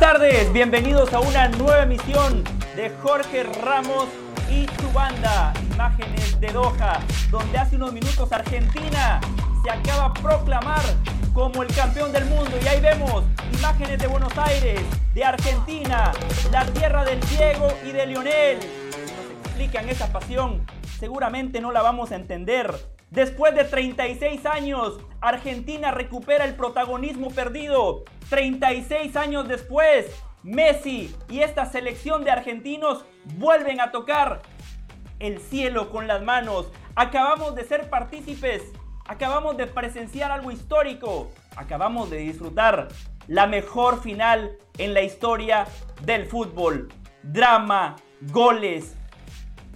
Tardes, bienvenidos a una nueva emisión de Jorge Ramos y su banda, Imágenes de Doha, donde hace unos minutos Argentina se acaba de proclamar como el campeón del mundo y ahí vemos imágenes de Buenos Aires, de Argentina, la tierra del Diego y de Lionel. Nos explican esa pasión, seguramente no la vamos a entender. Después de 36 años, Argentina recupera el protagonismo perdido. 36 años después, Messi y esta selección de argentinos vuelven a tocar el cielo con las manos. Acabamos de ser partícipes, acabamos de presenciar algo histórico, acabamos de disfrutar la mejor final en la historia del fútbol. Drama, goles,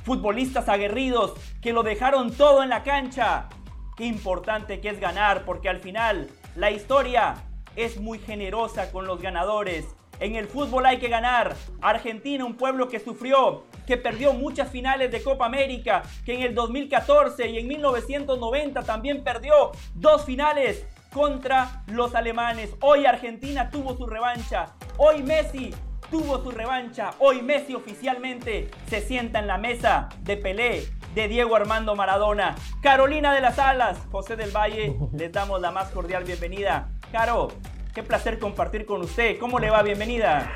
futbolistas aguerridos que lo dejaron todo en la cancha. Qué importante que es ganar porque al final la historia es muy generosa con los ganadores. En el fútbol hay que ganar. Argentina, un pueblo que sufrió, que perdió muchas finales de Copa América, que en el 2014 y en 1990 también perdió dos finales contra los alemanes. Hoy Argentina tuvo su revancha. Hoy Messi tuvo su revancha. Hoy Messi oficialmente se sienta en la mesa de Pelé, de Diego Armando Maradona. Carolina de las Alas, José del Valle, les damos la más cordial bienvenida. Caro, qué placer compartir con usted. ¿Cómo le va? Bienvenida.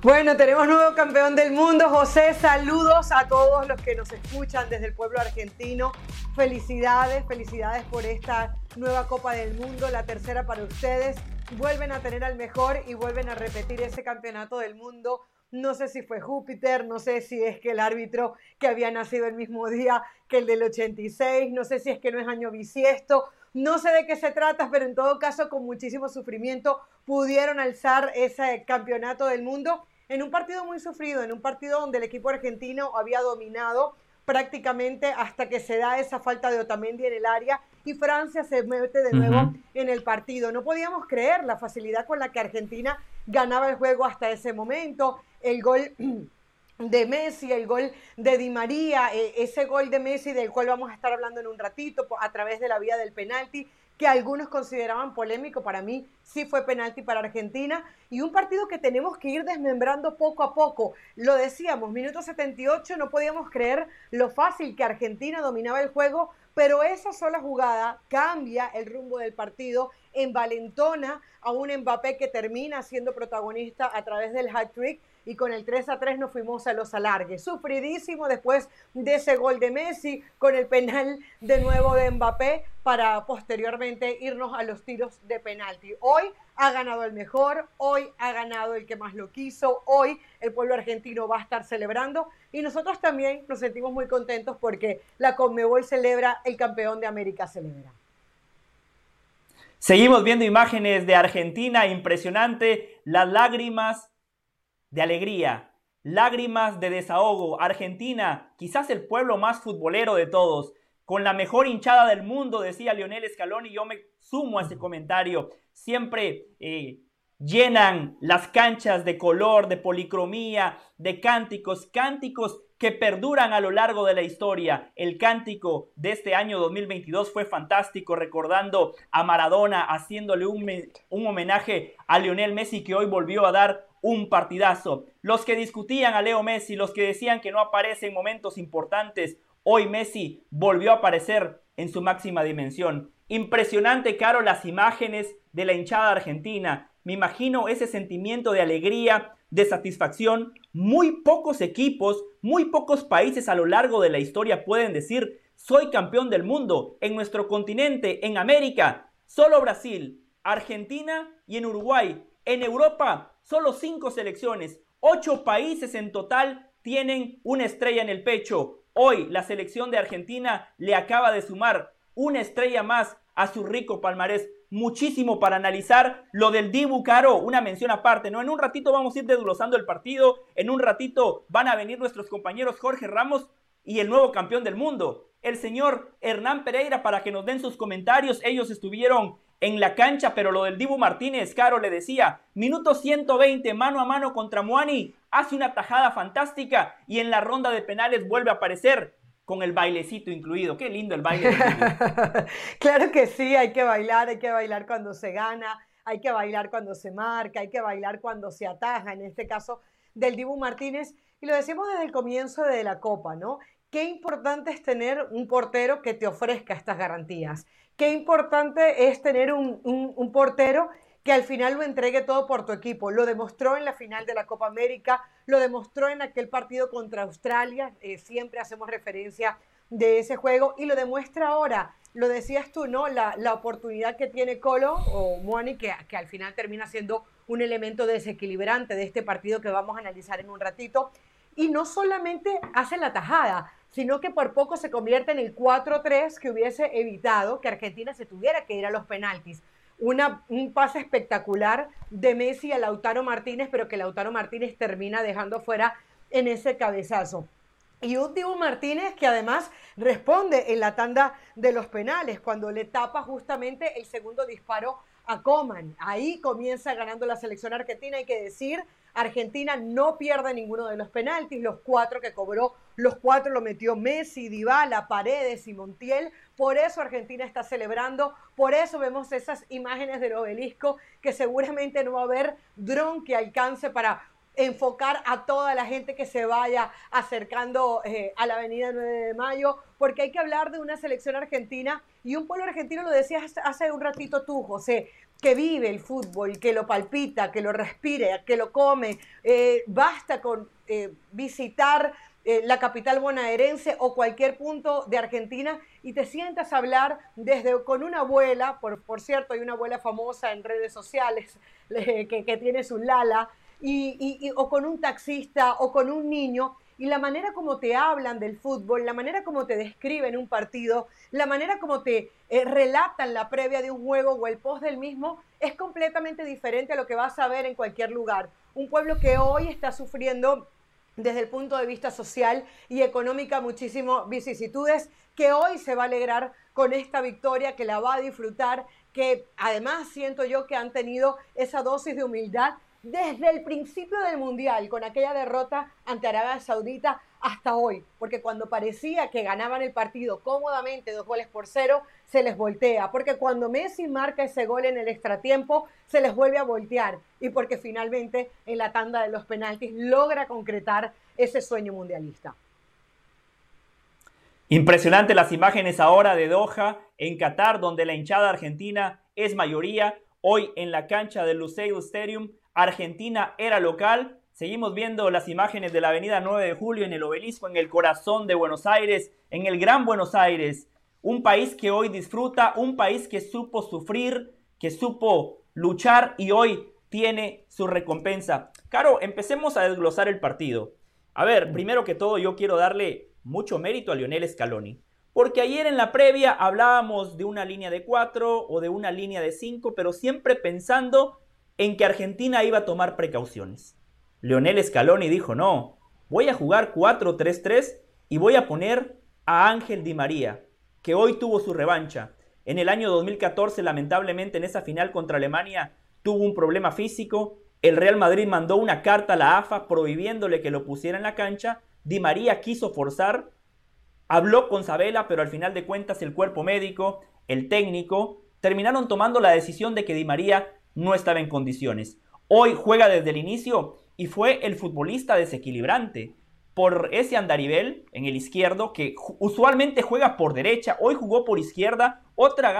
Bueno, tenemos nuevo campeón del mundo, José. Saludos a todos los que nos escuchan desde el pueblo argentino. Felicidades, felicidades por esta nueva Copa del Mundo, la tercera para ustedes. Vuelven a tener al mejor y vuelven a repetir ese campeonato del mundo. No sé si fue Júpiter, no sé si es que el árbitro que había nacido el mismo día que el del 86, no sé si es que no es año bisiesto, no sé de qué se trata, pero en todo caso con muchísimo sufrimiento pudieron alzar ese campeonato del mundo en un partido muy sufrido, en un partido donde el equipo argentino había dominado prácticamente hasta que se da esa falta de Otamendi en el área y Francia se mete de nuevo en el partido. No podíamos creer la facilidad con la que Argentina ganaba el juego hasta ese momento. El gol de Messi, el gol de Di María, eh, ese gol de Messi del cual vamos a estar hablando en un ratito a través de la vía del penalti, que algunos consideraban polémico, para mí sí fue penalti para Argentina, y un partido que tenemos que ir desmembrando poco a poco. Lo decíamos, minuto 78, no podíamos creer lo fácil que Argentina dominaba el juego, pero esa sola jugada cambia el rumbo del partido, envalentona a un Mbappé que termina siendo protagonista a través del hat-trick y con el 3 a 3 nos fuimos a los alargues. Sufridísimo después de ese gol de Messi, con el penal de nuevo de Mbappé para posteriormente irnos a los tiros de penalti. Hoy ha ganado el mejor, hoy ha ganado el que más lo quiso, hoy el pueblo argentino va a estar celebrando y nosotros también nos sentimos muy contentos porque la Conmebol celebra, el campeón de América celebra. Seguimos viendo imágenes de Argentina, impresionante, las lágrimas de alegría, lágrimas de desahogo. Argentina, quizás el pueblo más futbolero de todos, con la mejor hinchada del mundo, decía Lionel Scaloni, y yo me sumo a ese comentario. Siempre eh, llenan las canchas de color, de policromía, de cánticos, cánticos que perduran a lo largo de la historia. El cántico de este año 2022 fue fantástico, recordando a Maradona, haciéndole un, un homenaje a Lionel Messi que hoy volvió a dar un partidazo. Los que discutían a Leo Messi, los que decían que no aparece en momentos importantes, hoy Messi volvió a aparecer en su máxima dimensión. Impresionante, Caro, las imágenes de la hinchada argentina. Me imagino ese sentimiento de alegría, de satisfacción. Muy pocos equipos, muy pocos países a lo largo de la historia pueden decir, soy campeón del mundo en nuestro continente, en América. Solo Brasil, Argentina y en Uruguay. En Europa Solo cinco selecciones, ocho países en total tienen una estrella en el pecho. Hoy la selección de Argentina le acaba de sumar una estrella más a su rico palmarés. Muchísimo para analizar lo del Dibu Caro, una mención aparte, ¿no? En un ratito vamos a ir desglosando el partido, en un ratito van a venir nuestros compañeros Jorge Ramos y el nuevo campeón del mundo, el señor Hernán Pereira, para que nos den sus comentarios. Ellos estuvieron en la cancha, pero lo del Dibu Martínez, Caro le decía, minuto 120, mano a mano contra Moani, hace una tajada fantástica y en la ronda de penales vuelve a aparecer. con el bailecito incluido. Qué lindo el baile. claro que sí, hay que bailar, hay que bailar cuando se gana, hay que bailar cuando se marca, hay que bailar cuando se ataja, en este caso del Dibu Martínez. Y lo decimos desde el comienzo de la Copa, ¿no? Qué importante es tener un portero que te ofrezca estas garantías. Qué importante es tener un, un portero que al final lo entregue todo por tu equipo. Lo demostró en la final de la Copa América, lo demostró en aquel partido contra Australia, eh, siempre hacemos referencia de ese juego y lo demuestra ahora. Lo decías tú, ¿no? La, oportunidad que tiene Colo o Moani, que, que al final termina siendo un elemento desequilibrante de este partido que vamos a analizar en un ratito. Y no solamente hace la tajada, sino que por poco se convierte en el 4-3 que hubiese evitado que Argentina se tuviera que ir a los penaltis un pase espectacular de Messi a Lautaro Martínez, pero que Lautaro Martínez termina dejando fuera en ese cabezazo. Y un Dibu Martínez que además responde en la tanda de los penales, cuando le tapa justamente el segundo disparo a Coman. Ahí comienza ganando la selección argentina, hay que decir, Argentina no pierde ninguno de los penaltis, los cuatro que cobró, los cuatro lo metió Messi, Dybala, Paredes y Montiel. Por eso Argentina está celebrando, por eso vemos esas imágenes del obelisco que seguramente no va a haber dron que alcance para enfocar a toda la gente que se vaya acercando eh, a la avenida 9 de mayo, porque hay que hablar de una selección argentina y un pueblo argentino, lo decías hace un ratito tú, José, que vive el fútbol, que lo palpita, que lo respire, que lo come. Eh, basta con eh, visitar eh, la capital bonaerense o cualquier punto de Argentina y te sientas a hablar desde con una abuela, por, por cierto, hay una abuela famosa en redes sociales que, tiene su Lala, y, o con un taxista o con un niño y la manera como te hablan del fútbol, la manera como te describen un partido, la manera como te eh, relatan la previa de un juego o el post del mismo, es completamente diferente a lo que vas a ver en cualquier lugar. Un pueblo que hoy está sufriendo desde el punto de vista social y económica muchísimas vicisitudes, que hoy se va a alegrar con esta victoria, que la va a disfrutar, que además siento yo que han tenido esa dosis de humildad desde el principio del Mundial, con aquella derrota ante Arabia Saudita hasta hoy, porque cuando parecía que ganaban el partido cómodamente, dos goles por cero, se les voltea, porque cuando Messi marca ese gol en el extratiempo, se les vuelve a voltear, y porque finalmente en la tanda de los penaltis logra concretar ese sueño mundialista. Impresionante las imágenes ahora de Doha, en Qatar, donde la hinchada argentina es mayoría. Hoy en la cancha del Lusail Stadium Argentina era local. Seguimos viendo las imágenes de la avenida 9 de Julio en el obelisco, en el corazón de Buenos Aires, en el Gran Buenos Aires. Un país que hoy disfruta, un país que supo sufrir, que supo luchar y hoy tiene su recompensa. Caro, empecemos a desglosar el partido. A ver, primero que todo yo quiero darle mucho mérito a Lionel Scaloni. Porque ayer en la previa hablábamos de una línea de 4 o de una línea de 5, pero siempre pensando en que Argentina iba a tomar precauciones. Leonel Scaloni dijo, no, voy a jugar 4-3-3 y voy a poner a Ángel Di María, que hoy tuvo su revancha. En el año 2014, lamentablemente, en esa final contra Alemania, tuvo un problema físico. El Real Madrid mandó una carta a la AFA prohibiéndole que lo pusiera en la cancha. Di María quiso forzar, habló con Sabela, pero al final de cuentas el cuerpo médico, el técnico, terminaron tomando la decisión de que Di María no estaba en condiciones. Hoy juega desde el inicio y fue el futbolista desequilibrante por ese andarivel en el izquierdo que usualmente juega por derecha, hoy jugó por izquierda, otra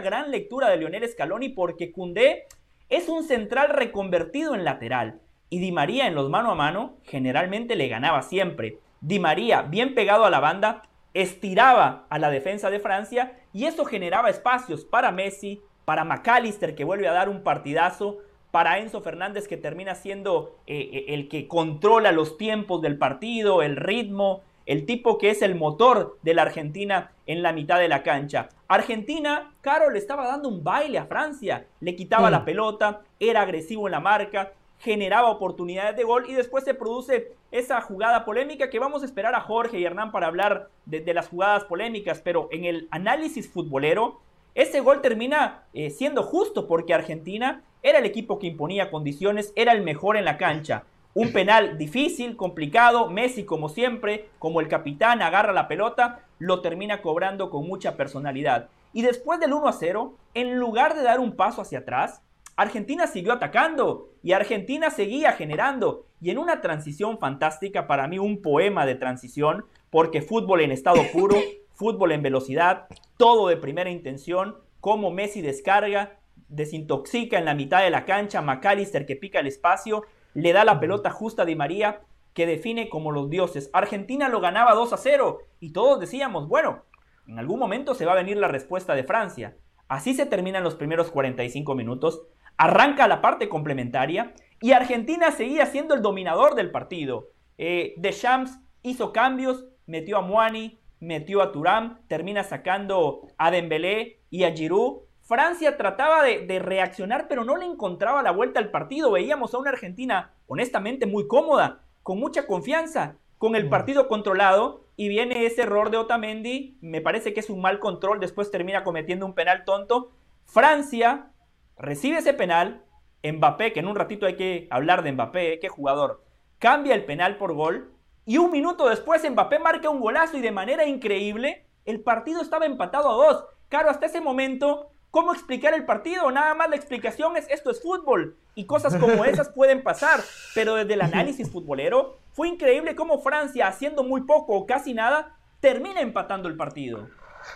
gran, lectura de Lionel Scaloni porque Cundé es un central reconvertido en lateral y Di María en los mano a mano generalmente le ganaba siempre. Di María bien pegado a la banda estiraba a la defensa de Francia y eso generaba espacios para Messi, para McAllister que vuelve a dar un partidazo, para Enzo Fernández que termina siendo eh, eh, el que controla los tiempos del partido, el ritmo, el tipo que es el motor de la Argentina en la mitad de la cancha. Argentina, Caro le estaba dando un baile a Francia, le quitaba la pelota, era agresivo en la marca, generaba oportunidades de gol y después se produce esa jugada polémica que vamos a esperar a Jorge y Hernán para hablar de las jugadas polémicas, pero en el análisis futbolero ese gol termina eh, siendo justo porque Argentina era el equipo que imponía condiciones, era el mejor en la cancha. Un penal difícil, complicado. Messi, como siempre, como el capitán, agarra la pelota, lo termina cobrando con mucha personalidad. Y después del 1 a 0, en lugar de dar un paso hacia atrás, Argentina siguió atacando y Argentina seguía generando. Y en una transición fantástica, para mí un poema de transición, porque fútbol en estado puro, fútbol en velocidad, todo de primera intención, como Messi descarga, desintoxica en la mitad de la cancha, McAllister que pica el espacio, le da la pelota justa a Di María, que define como los dioses. Argentina lo ganaba 2 a 0 y todos decíamos, bueno, en algún momento se va a venir la respuesta de Francia. Así se terminan los primeros 45 minutos, arranca la parte complementaria y Argentina seguía siendo el dominador del partido. Eh, Deschamps hizo cambios, metió a Muani, metió a Turam, termina sacando a Dembélé y a Giroud Francia trataba de, reaccionar, pero no le encontraba la vuelta al partido. Veíamos a una Argentina honestamente muy cómoda, con mucha confianza, con el mm. partido controlado. Y viene ese error de Otamendi. Me parece que es un mal control. Después termina cometiendo un penal tonto. Francia recibe ese penal. Mbappé, que en un ratito hay que hablar de Mbappé, qué jugador, cambia el penal por gol. Y un minuto después Mbappé marca un golazo y de manera increíble el partido estaba empatado a dos. Claro, hasta ese momento cómo explicar el partido. Nada más la explicación es esto es fútbol y cosas como esas pueden pasar. Pero desde el análisis futbolero fue increíble cómo Francia, haciendo muy poco o casi nada, termina empatando el partido.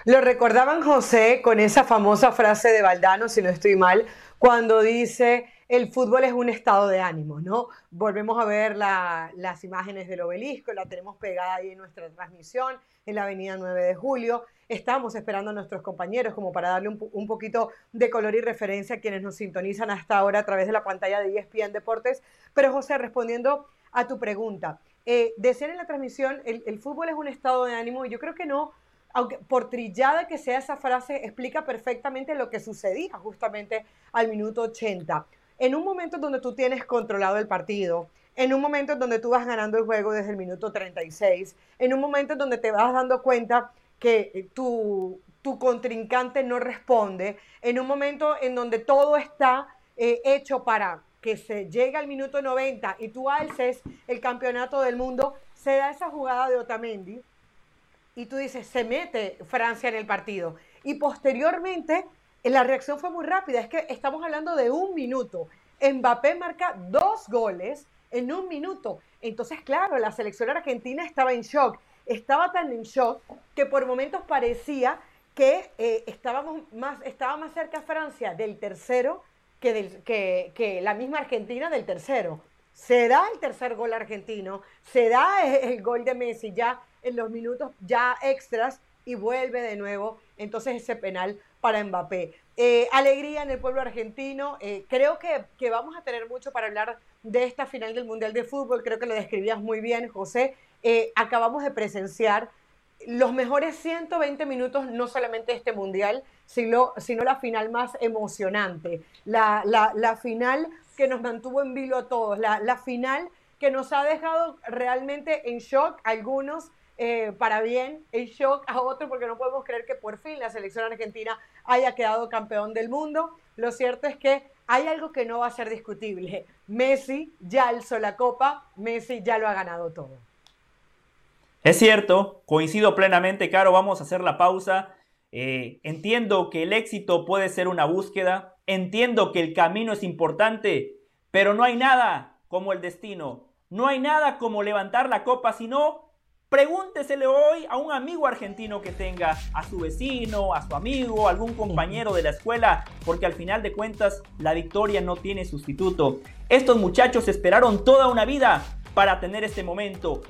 Lo recordaban José con esa famosa frase de Valdano, si no estoy mal, cuando dice el fútbol es un estado de ánimo, ¿no? Volvemos a ver las imágenes del obelisco, la tenemos pegada ahí en nuestra transmisión, en la avenida 9 de Julio. Estamos esperando a nuestros compañeros como para darle un, poquito de color y referencia a quienes nos sintonizan hasta ahora a través de la pantalla de ESPN Deportes. Pero José, respondiendo a tu pregunta, eh, decir en la transmisión, el, fútbol es un estado de ánimo y yo creo que no, aunque por trillada que sea esa frase, explica perfectamente lo que sucedía justamente al minuto 80. En un momento donde tú tienes controlado el partido, en un momento donde tú vas ganando el juego desde el minuto 36, en un momento donde te vas dando cuenta que eh, tu, tu contrincante no responde, en un momento en donde todo está eh, hecho para que se llegue al minuto 90 y tú alces el campeonato del mundo, se da esa jugada de Otamendi y tú dices, se mete Francia en el partido. Y posteriormente, la reacción fue muy rápida, es que estamos hablando de un minuto. Mbappé marca dos goles en un minuto. Entonces, claro, la selección argentina estaba en shock estaba tan en shock que por momentos parecía que eh, estábamos más, estaba más cerca Francia del tercero que, del, que, la misma Argentina del tercero. Se da el tercer gol argentino, se da el, gol de Messi ya en los minutos ya extras y vuelve de nuevo entonces ese penal para Mbappé. Eh, alegría en el pueblo argentino. Eh, creo que, que, vamos a tener mucho para hablar de esta final del Mundial de Fútbol. Creo que lo describías muy bien, José. Eh, acabamos de presenciar los mejores 120 minutos, no solamente este mundial, sino, sino la final más emocionante, la, la, final que nos mantuvo en vilo a todos, la, la, final que nos ha dejado realmente en shock a algunos. Eh, para bien, en shock a otros porque no podemos creer que por fin la selección argentina haya quedado campeón del mundo. Lo cierto es que hay algo que no va a ser discutible. Messi ya alzó la copa, Messi ya lo ha ganado todo. Es cierto, coincido plenamente, Caro, vamos a hacer la pausa. Eh, entiendo que el éxito puede ser una búsqueda, entiendo que el camino es importante, pero no hay nada como el destino, no hay nada como levantar la copa, sino pregúntesele hoy a un amigo argentino que tenga, a su vecino, a su amigo, algún compañero de la escuela, porque al final de cuentas la victoria no tiene sustituto. Estos muchachos esperaron toda una vida para tener este momento.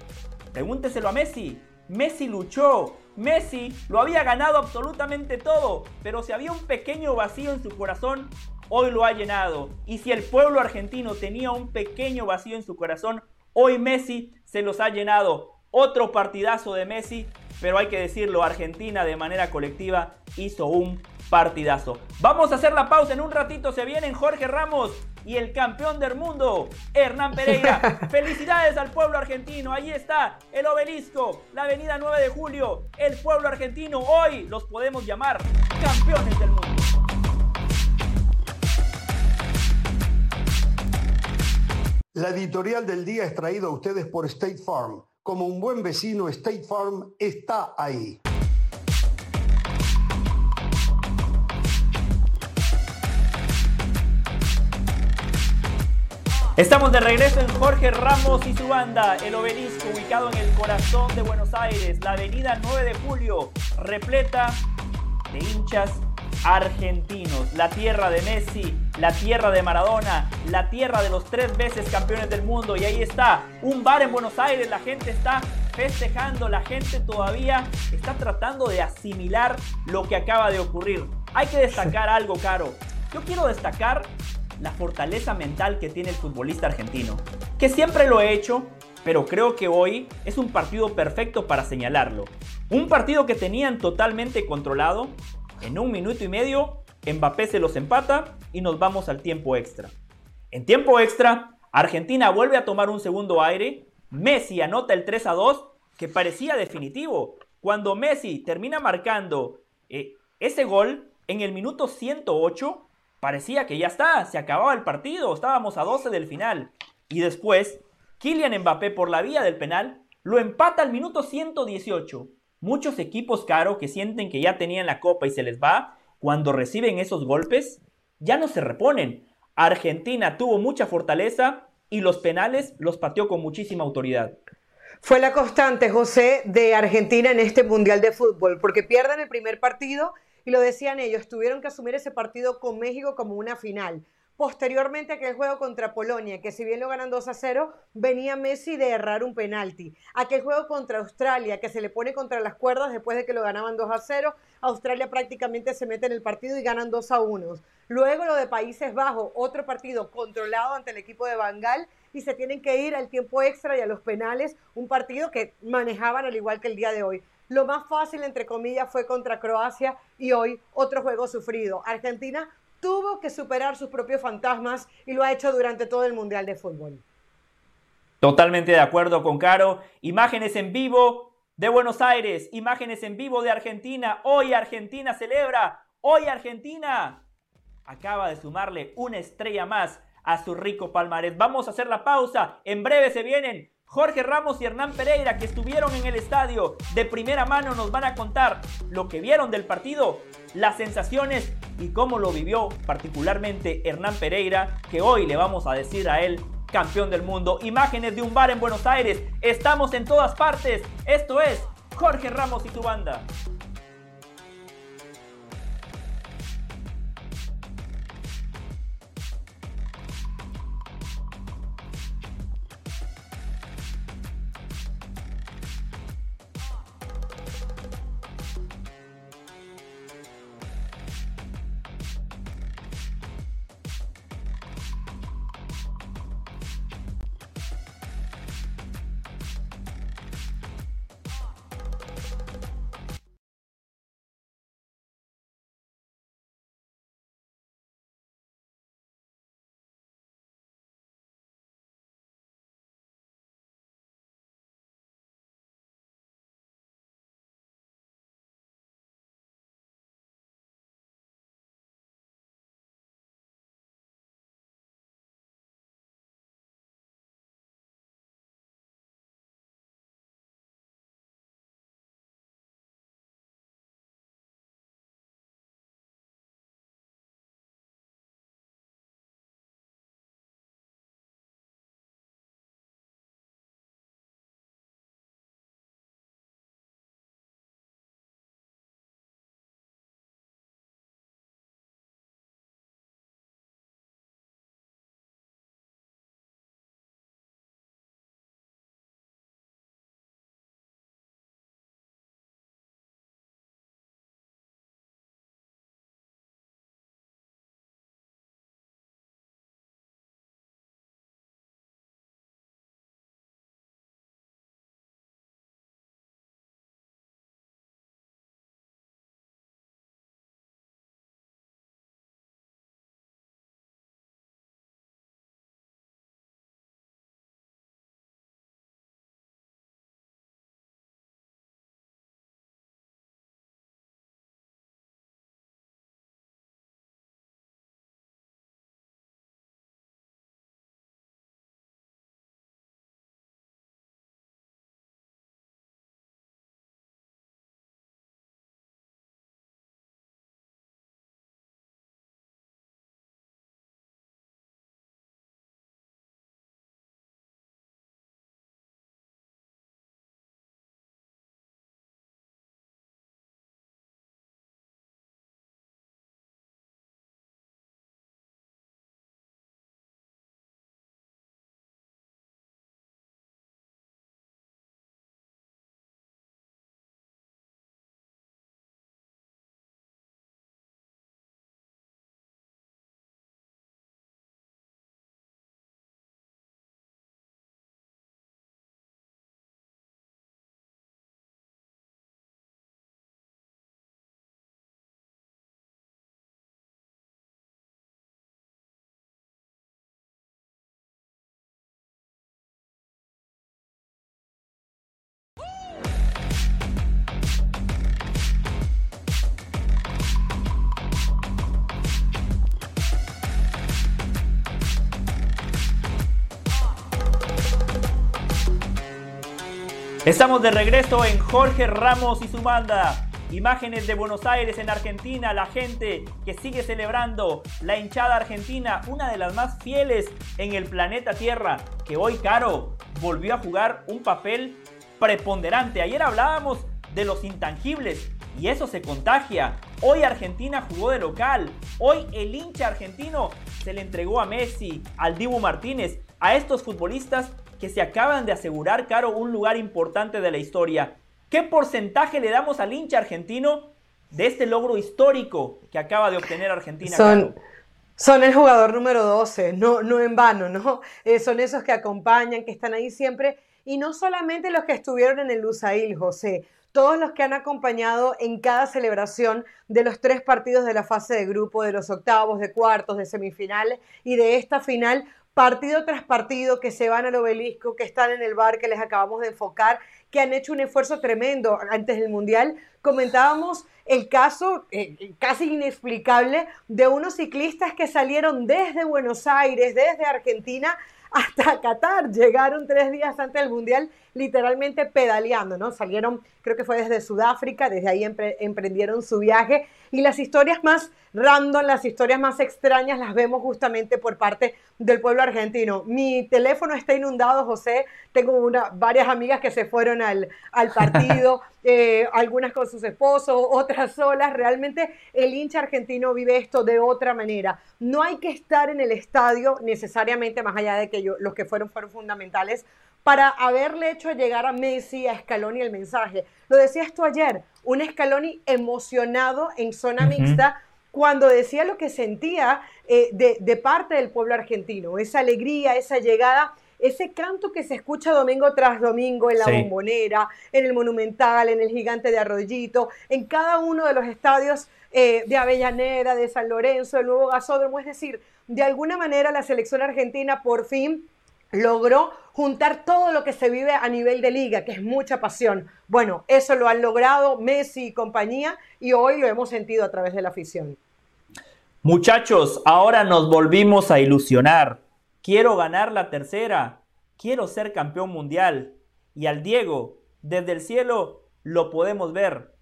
Pregúnteselo a Messi. Messi luchó. Messi lo había ganado absolutamente todo. Pero si había un pequeño vacío en su corazón, hoy lo ha llenado. Y si el pueblo argentino tenía un pequeño vacío en su corazón, hoy Messi se los ha llenado. Otro partidazo de Messi. Pero hay que decirlo, Argentina de manera colectiva hizo un partidazo. Vamos a hacer la pausa. En un ratito se vienen Jorge Ramos y el campeón del mundo, Hernán Pereira. Felicidades al pueblo argentino. Ahí está el obelisco, la avenida 9 de julio. El pueblo argentino hoy los podemos llamar campeones del mundo. La editorial del día es traída a ustedes por State Farm. Como un buen vecino, State Farm está ahí. Estamos de regreso en Jorge Ramos y su banda, el obelisco ubicado en el corazón de Buenos Aires, la avenida 9 de julio, repleta de hinchas argentinos, la tierra de Messi, la tierra de Maradona, la tierra de los tres veces campeones del mundo. Y ahí está, un bar en Buenos Aires, la gente está festejando, la gente todavía está tratando de asimilar lo que acaba de ocurrir. Hay que destacar algo, Caro. Yo quiero destacar la fortaleza mental que tiene el futbolista argentino, que siempre lo he hecho, pero creo que hoy es un partido perfecto para señalarlo. Un partido que tenían totalmente controlado, en un minuto y medio, Mbappé se los empata y nos vamos al tiempo extra. En tiempo extra, Argentina vuelve a tomar un segundo aire, Messi anota el 3 a 2, que parecía definitivo. Cuando Messi termina marcando eh, ese gol en el minuto 108, parecía que ya está, se acababa el partido, estábamos a 12 del final. Y después, Kylian Mbappé por la vía del penal lo empata al minuto 118. Muchos equipos, Caro, que sienten que ya tenían la copa y se les va, cuando reciben esos golpes, ya no se reponen. Argentina tuvo mucha fortaleza y los penales los pateó con muchísima autoridad. Fue la constante, José, de Argentina en este Mundial de Fútbol, porque pierden el primer partido y lo decían ellos, tuvieron que asumir ese partido con México como una final. Posteriormente aquel juego contra Polonia, que si bien lo ganan 2 a 0, venía Messi de errar un penalti. Aquel juego contra Australia, que se le pone contra las cuerdas después de que lo ganaban 2 a 0, Australia prácticamente se mete en el partido y ganan 2 a 1. Luego lo de Países Bajos, otro partido controlado ante el equipo de Bangal y se tienen que ir al tiempo extra y a los penales, un partido que manejaban al igual que el día de hoy. Lo más fácil, entre comillas, fue contra Croacia y hoy otro juego sufrido. Argentina tuvo que superar sus propios fantasmas y lo ha hecho durante todo el Mundial de Fútbol. Totalmente de acuerdo con Caro. Imágenes en vivo de Buenos Aires, imágenes en vivo de Argentina. Hoy Argentina celebra, hoy Argentina acaba de sumarle una estrella más a su rico palmarés. Vamos a hacer la pausa, en breve se vienen Jorge Ramos y Hernán Pereira, que estuvieron en el estadio de primera mano, nos van a contar lo que vieron del partido, las sensaciones y cómo lo vivió particularmente Hernán Pereira, que hoy le vamos a decir a él campeón del mundo. Imágenes de un bar en Buenos Aires. Estamos en todas partes. Esto es Jorge Ramos y su banda. Estamos de regreso en Jorge Ramos y su banda. Imágenes de Buenos Aires en Argentina, la gente que sigue celebrando, la hinchada argentina, una de las más fieles en el planeta Tierra, que hoy, Caro, volvió a jugar un papel preponderante. Ayer hablábamos de los intangibles y eso se contagia. Hoy Argentina jugó de local. Hoy el hincha argentino se le entregó a Messi, al Dibu Martínez, a estos futbolistas que se acaban de asegurar, Caro, un lugar importante de la historia. ¿Qué porcentaje le damos al hincha argentino de este logro histórico que acaba de obtener Argentina? Son, son el jugador número 12, no, no en vano, ¿no? Eh, son esos que acompañan, que están ahí siempre. Y no solamente los que estuvieron en el Lusail, José, todos los que han acompañado en cada celebración de los tres partidos de la fase de grupo, de los octavos, de cuartos, de semifinales y de esta final, partido tras partido, que se van al obelisco, que están en el bar que les acabamos de enfocar, que han hecho un esfuerzo tremendo antes del Mundial. Comentábamos el caso eh, casi inexplicable de unos ciclistas que salieron desde Buenos Aires, desde Argentina, hasta Qatar. Llegaron tres días antes del Mundial literalmente pedaleando, ¿no? Salieron, creo que fue desde Sudáfrica, desde ahí emprendieron su viaje y las historias más random, las historias más extrañas las vemos justamente por parte del pueblo argentino. Mi teléfono está inundado, José. Tengo una, varias amigas que se fueron al, al partido, eh, algunas con sus esposos, otras solas. Realmente el hincha argentino vive esto de otra manera. No hay que estar en el estadio necesariamente, más allá de que yo, los que fueron fueron fundamentales, para haberle hecho llegar a Messi, a Scaloni el mensaje. Lo decías tú ayer, un Scaloni emocionado en zona mixta cuando decía lo que sentía eh, de, parte del pueblo argentino, esa alegría, esa llegada, ese canto que se escucha domingo tras domingo en la bombonera, en el Monumental, en el Gigante de Arroyito, en cada uno de los estadios eh, de Avellaneda, de San Lorenzo, el nuevo gasódromo, es decir, de alguna manera la selección argentina por fin logró juntar todo lo que se vive a nivel de liga, que es mucha pasión. Bueno, eso lo han logrado Messi y compañía y hoy lo hemos sentido a través de la afición. Muchachos, ahora nos volvimos a ilusionar. Quiero ganar la tercera, quiero ser campeón mundial. Y al Diego, desde el cielo, lo podemos ver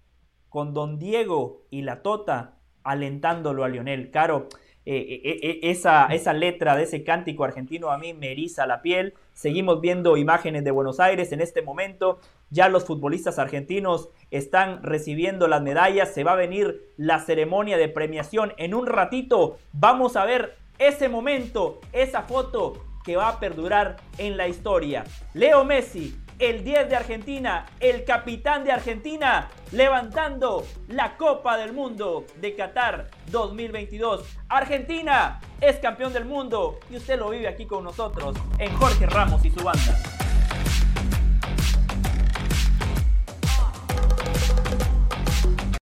con don Diego y la Tota alentándolo a Lionel. Caro, eh, eh, eh, esa, esa letra de ese cántico argentino a mí me eriza la piel. Seguimos viendo imágenes de Buenos Aires en este momento. Ya los futbolistas argentinos están recibiendo las medallas. Se va a venir la ceremonia de premiación. En un ratito vamos a ver ese momento, esa foto que va a perdurar en la historia. Leo Messi el 10 de Argentina, el capitán de Argentina, levantando la Copa del Mundo de Qatar 2022. Argentina es campeón del mundo y usted lo vive aquí con nosotros en Jorge Ramos y su banda.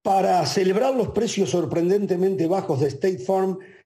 Para celebrar los precios sorprendentemente bajos de State Farm,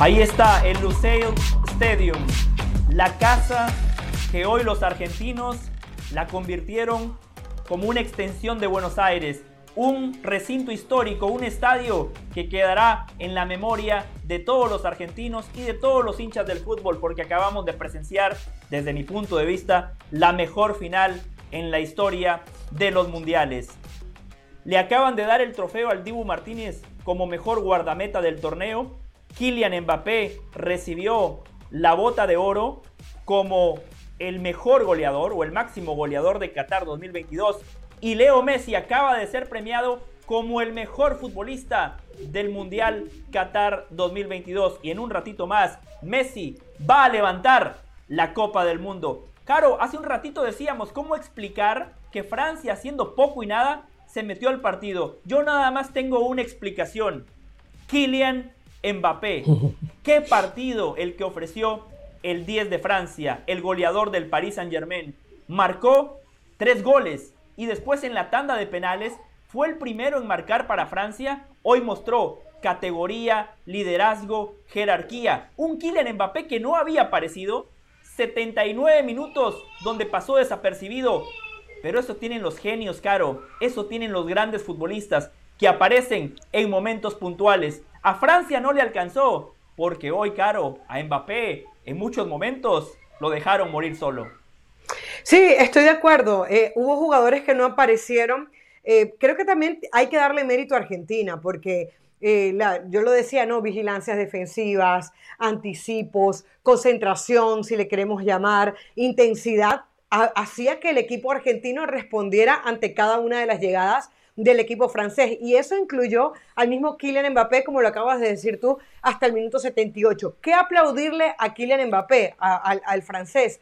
Ahí está el Lusail Stadium, la casa que hoy los argentinos la convirtieron como una extensión de Buenos Aires, un recinto histórico, un estadio que quedará en la memoria de todos los argentinos y de todos los hinchas del fútbol, porque acabamos de presenciar, desde mi punto de vista, la mejor final en la historia de los mundiales. Le acaban de dar el trofeo al Dibu Martínez como mejor guardameta del torneo Kylian Mbappé recibió la bota de oro como el mejor goleador o el máximo goleador de Qatar 2022 y Leo Messi acaba de ser premiado como el mejor futbolista del Mundial Qatar 2022 y en un ratito más Messi va a levantar la Copa del Mundo. Caro, hace un ratito decíamos cómo explicar que Francia haciendo poco y nada se metió al partido. Yo nada más tengo una explicación. Kylian Mbappé. ¿Qué partido el que ofreció el 10 de Francia, el goleador del Paris Saint-Germain? Marcó tres goles y después en la tanda de penales fue el primero en marcar para Francia. Hoy mostró categoría, liderazgo, jerarquía. Un Kylian Mbappé que no había aparecido. 79 minutos donde pasó desapercibido. Pero eso tienen los genios, Caro. Eso tienen los grandes futbolistas que aparecen en momentos puntuales. A Francia no le alcanzó, porque hoy, Caro, a Mbappé en muchos momentos lo dejaron morir solo. Sí, estoy de acuerdo. Eh, hubo jugadores que no aparecieron. Eh, creo que también hay que darle mérito a Argentina, porque eh, yo lo decía, ¿no? Vigilancias defensivas, anticipos, concentración, si le queremos llamar, intensidad, hacía que el equipo argentino respondiera ante cada una de las llegadas del equipo francés. Y eso incluyó al mismo Kylian Mbappé, como lo acabas de decir tú, hasta el minuto 78. ¿Qué aplaudirle a Kylian Mbappé, al francés?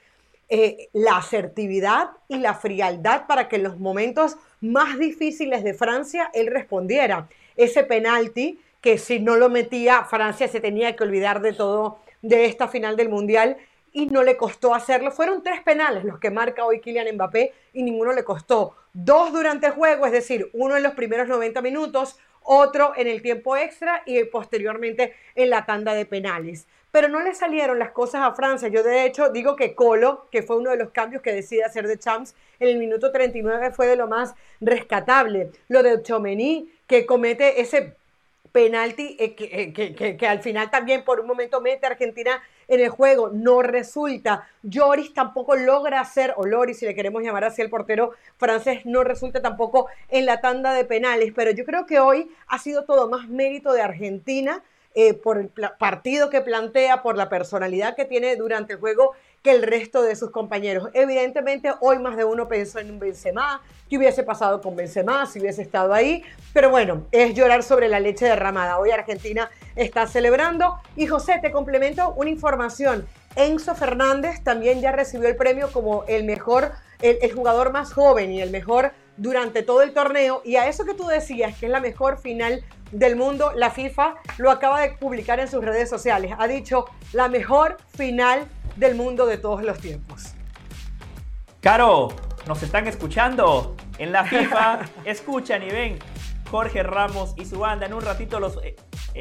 Eh, la asertividad y la frialdad para que en los momentos más difíciles de Francia él respondiera. Ese penalti que si no lo metía Francia se tenía que olvidar de todo de esta final del Mundial y no le costó hacerlo. Fueron tres penales los que marca hoy Kylian Mbappé y ninguno le costó. Dos durante el juego, es decir, uno en los primeros 90 minutos, otro en el tiempo extra y posteriormente en la tanda de penales pero no le salieron las cosas a Francia. Yo de hecho digo que Colo, que fue uno de los cambios que decide hacer de Champs en el minuto 39, fue de lo más rescatable. Lo de Chomení, que comete ese penalti eh, eh, que, que, al final también por un momento mete a Argentina en el juego, no resulta. Lloris tampoco logra hacer, o Loris si le queremos llamar así el portero francés, no resulta tampoco en la tanda de penales, pero yo creo que hoy ha sido todo más mérito de Argentina eh, por el partido que plantea, por la personalidad que tiene durante el juego que el resto de sus compañeros. Evidentemente, hoy más de uno pensó en Benzema, que hubiese pasado con Benzema si hubiese estado ahí, pero bueno, es llorar sobre la leche derramada. Hoy Argentina está celebrando y José, te complemento una información. Enzo Fernández también ya recibió el premio como el mejor, el jugador más joven y el mejor durante todo el torneo. Y a eso que tú decías, que es la mejor final del mundo, la FIFA lo acaba de publicar en sus redes sociales. Ha dicho la mejor final del mundo de todos los tiempos. Caro, nos están escuchando. En la FIFA escuchan y ven Jorge Ramos y su banda. En un ratito los eh,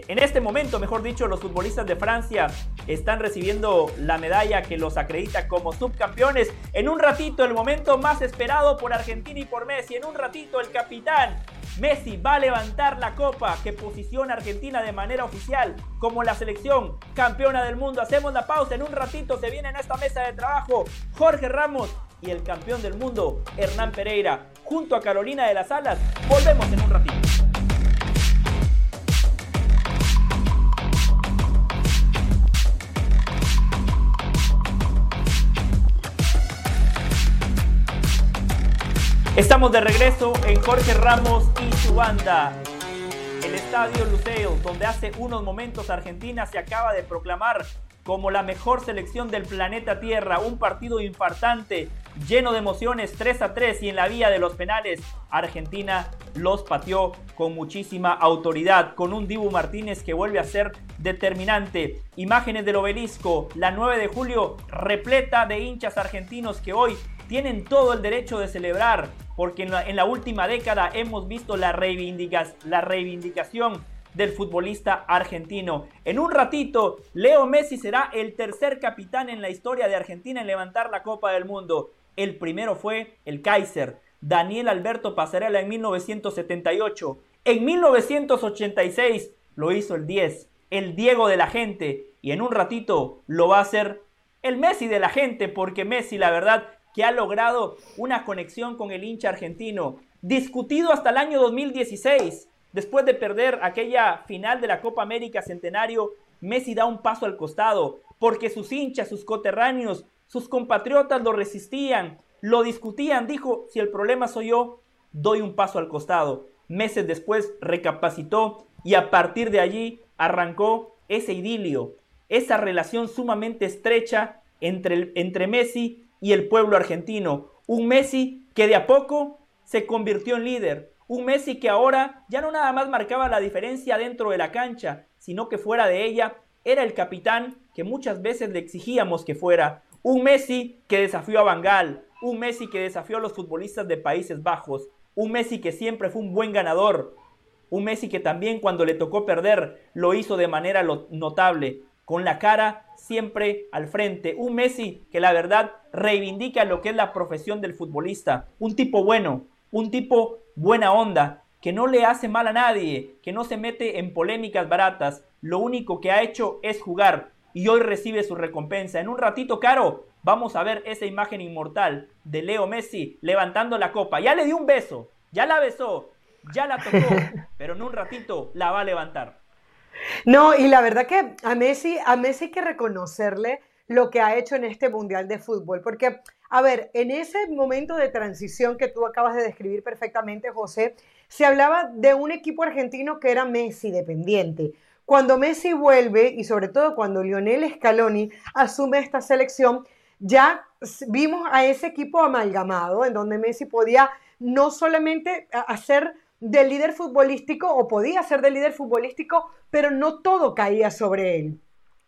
en este momento, mejor dicho, los futbolistas de Francia están recibiendo la medalla que los acredita como subcampeones. En un ratito, el momento más esperado por Argentina y por Messi. En un ratito, el capitán Messi va a levantar la copa que posiciona a Argentina de manera oficial como la selección campeona del mundo. Hacemos la pausa. En un ratito se viene en esta mesa de trabajo Jorge Ramos y el campeón del mundo Hernán Pereira junto a Carolina de las Alas. Volvemos en un ratito. Estamos de regreso en Jorge Ramos y su banda. El estadio Luceo, donde hace unos momentos Argentina se acaba de proclamar como la mejor selección del planeta Tierra. Un partido infartante, lleno de emociones, 3 a 3 y en la vía de los penales, Argentina los pateó con muchísima autoridad, con un Dibu Martínez que vuelve a ser determinante. Imágenes del obelisco, la 9 de julio, repleta de hinchas argentinos que hoy tienen todo el derecho de celebrar, porque en la, última década hemos visto la, la reivindicación del futbolista argentino. En un ratito, Leo Messi será el tercer capitán en la historia de Argentina en levantar la Copa del Mundo. El primero fue el Kaiser, Daniel Alberto Pasarela en 1978. En 1986 lo hizo el 10, el Diego de la gente. Y en un ratito lo va a hacer el Messi de la gente, porque Messi, la verdad, que ha logrado una conexión con el hincha argentino, discutido hasta el año 2016. Después de perder aquella final de la Copa América Centenario, Messi da un paso al costado, porque sus hinchas, sus coterráneos, sus compatriotas lo resistían, lo discutían, dijo, si el problema soy yo, doy un paso al costado. Meses después recapacitó y a partir de allí arrancó ese idilio, esa relación sumamente estrecha entre, entre Messi y el pueblo argentino. Un Messi que de a poco se convirtió en líder. Un Messi que ahora ya no nada más marcaba la diferencia dentro de la cancha, sino que fuera de ella era el capitán que muchas veces le exigíamos que fuera. Un Messi que desafió a Bangal, un Messi que desafió a los futbolistas de Países Bajos, un Messi que siempre fue un buen ganador, un Messi que también cuando le tocó perder lo hizo de manera notable, con la cara siempre al frente. Un Messi que la verdad reivindica lo que es la profesión del futbolista. Un tipo bueno, un tipo buena onda, que no le hace mal a nadie, que no se mete en polémicas baratas. Lo único que ha hecho es jugar y hoy recibe su recompensa. En un ratito, Caro, vamos a ver esa imagen inmortal de Leo Messi levantando la copa. Ya le dio un beso, ya la besó, ya la tocó, pero en un ratito la va a levantar. No, y la verdad que a Messi, a Messi hay que reconocerle lo que ha hecho en este Mundial de Fútbol, porque, a ver, en ese momento de transición que tú acabas de describir perfectamente, José, se hablaba de un equipo argentino que era Messi dependiente. Cuando Messi vuelve y sobre todo cuando Lionel Scaloni asume esta selección, ya vimos a ese equipo amalgamado en donde Messi podía no solamente hacer del líder futbolístico o podía ser del líder futbolístico, pero no todo caía sobre él.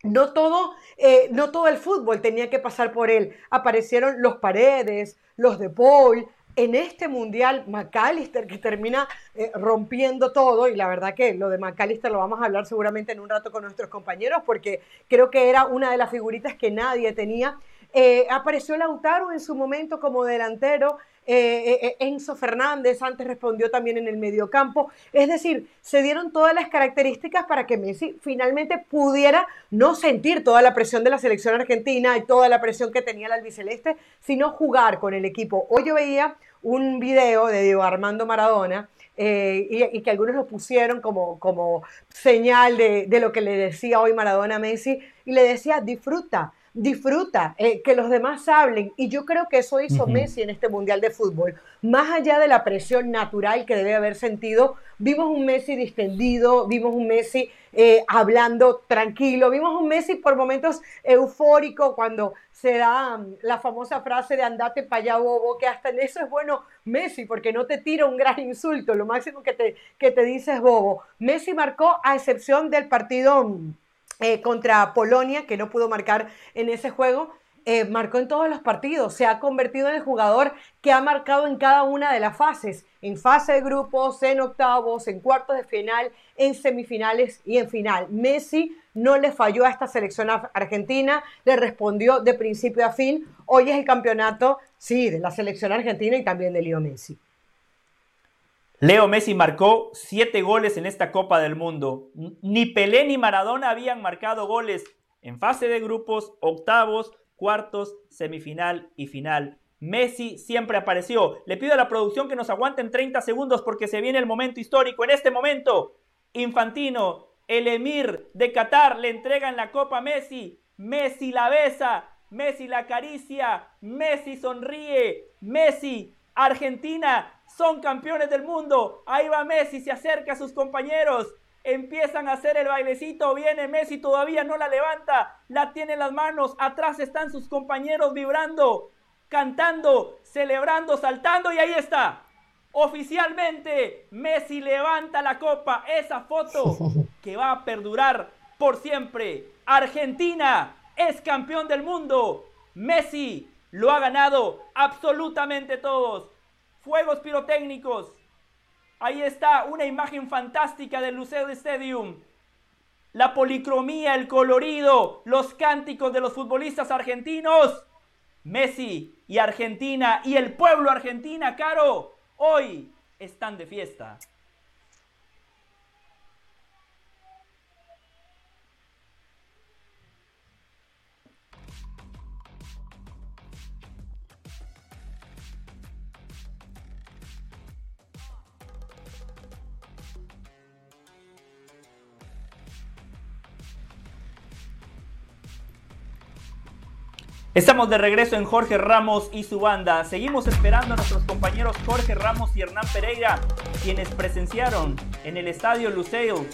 No todo, eh, no todo el fútbol tenía que pasar por él. Aparecieron los Paredes, los de Paul. En este mundial, McAllister que termina eh, rompiendo todo, y la verdad que lo de McAllister lo vamos a hablar seguramente en un rato con nuestros compañeros, porque creo que era una de las figuritas que nadie tenía. Eh, apareció Lautaro en su momento como delantero, eh, eh, Enzo Fernández antes respondió también en el mediocampo. Es decir, se dieron todas las características para que Messi finalmente pudiera no sentir toda la presión de la selección argentina y toda la presión que tenía el albiceleste, sino jugar con el equipo. Hoy yo veía un video de Diego Armando Maradona. y, que algunos lo pusieron como, como señal de, de lo que le decía hoy Maradona a Messi, y le decía, disfruta, disfruta, eh, que los demás hablen. Y yo creo que eso hizo Messi en este Mundial de Fútbol. Más allá de la presión natural que debe haber sentido, vimos un Messi distendido, vimos un Messi eh, hablando tranquilo, vimos un Messi por momentos eufórico cuando se da mm, la famosa frase de andate para allá, bobo, que hasta en eso es bueno Messi, porque no te tira un gran insulto, lo máximo que te, que te dice es bobo. Messi marcó a excepción del partido mm, eh, contra Polonia, que no pudo marcar en ese juego, eh, marcó en todos los partidos, se ha convertido en el jugador que ha marcado en cada una de las fases, en fase de grupos, en octavos, en cuartos de final, en semifinales y en final. Messi no le falló a esta selección argentina, le respondió de principio a fin. Hoy es el campeonato, sí, de la selección argentina y también de Leo Messi. Leo Messi marcó siete goles en esta Copa del Mundo. Ni Pelé ni Maradona habían marcado goles en fase de grupos, octavos, cuartos, semifinal y final. Messi siempre apareció. Le pido a la producción que nos aguanten 30 segundos porque se viene el momento histórico. En este momento, Infantino, el emir de Qatar, le entregan la copa a Messi. Messi la besa, Messi la acaricia, Messi sonríe, Messi, Argentina son campeones del mundo. Ahí va Messi, se acerca a sus compañeros. Empiezan a hacer el bailecito, viene Messi, todavía no la levanta, la tiene en las manos, atrás están sus compañeros vibrando, cantando, celebrando, saltando y ahí está. Oficialmente Messi levanta la copa, esa foto que va a perdurar por siempre. Argentina es campeón del mundo. Messi lo ha ganado absolutamente todos fuegos pirotécnicos. Ahí está una imagen fantástica del Lucero Stadium. La policromía, el colorido, los cánticos de los futbolistas argentinos. Messi y Argentina y el pueblo argentina, Caro, hoy están de fiesta. Estamos de regreso en Jorge Ramos y su banda. Seguimos esperando a nuestros compañeros Jorge Ramos y Hernán Pereira, quienes presenciaron en el estadio Lusail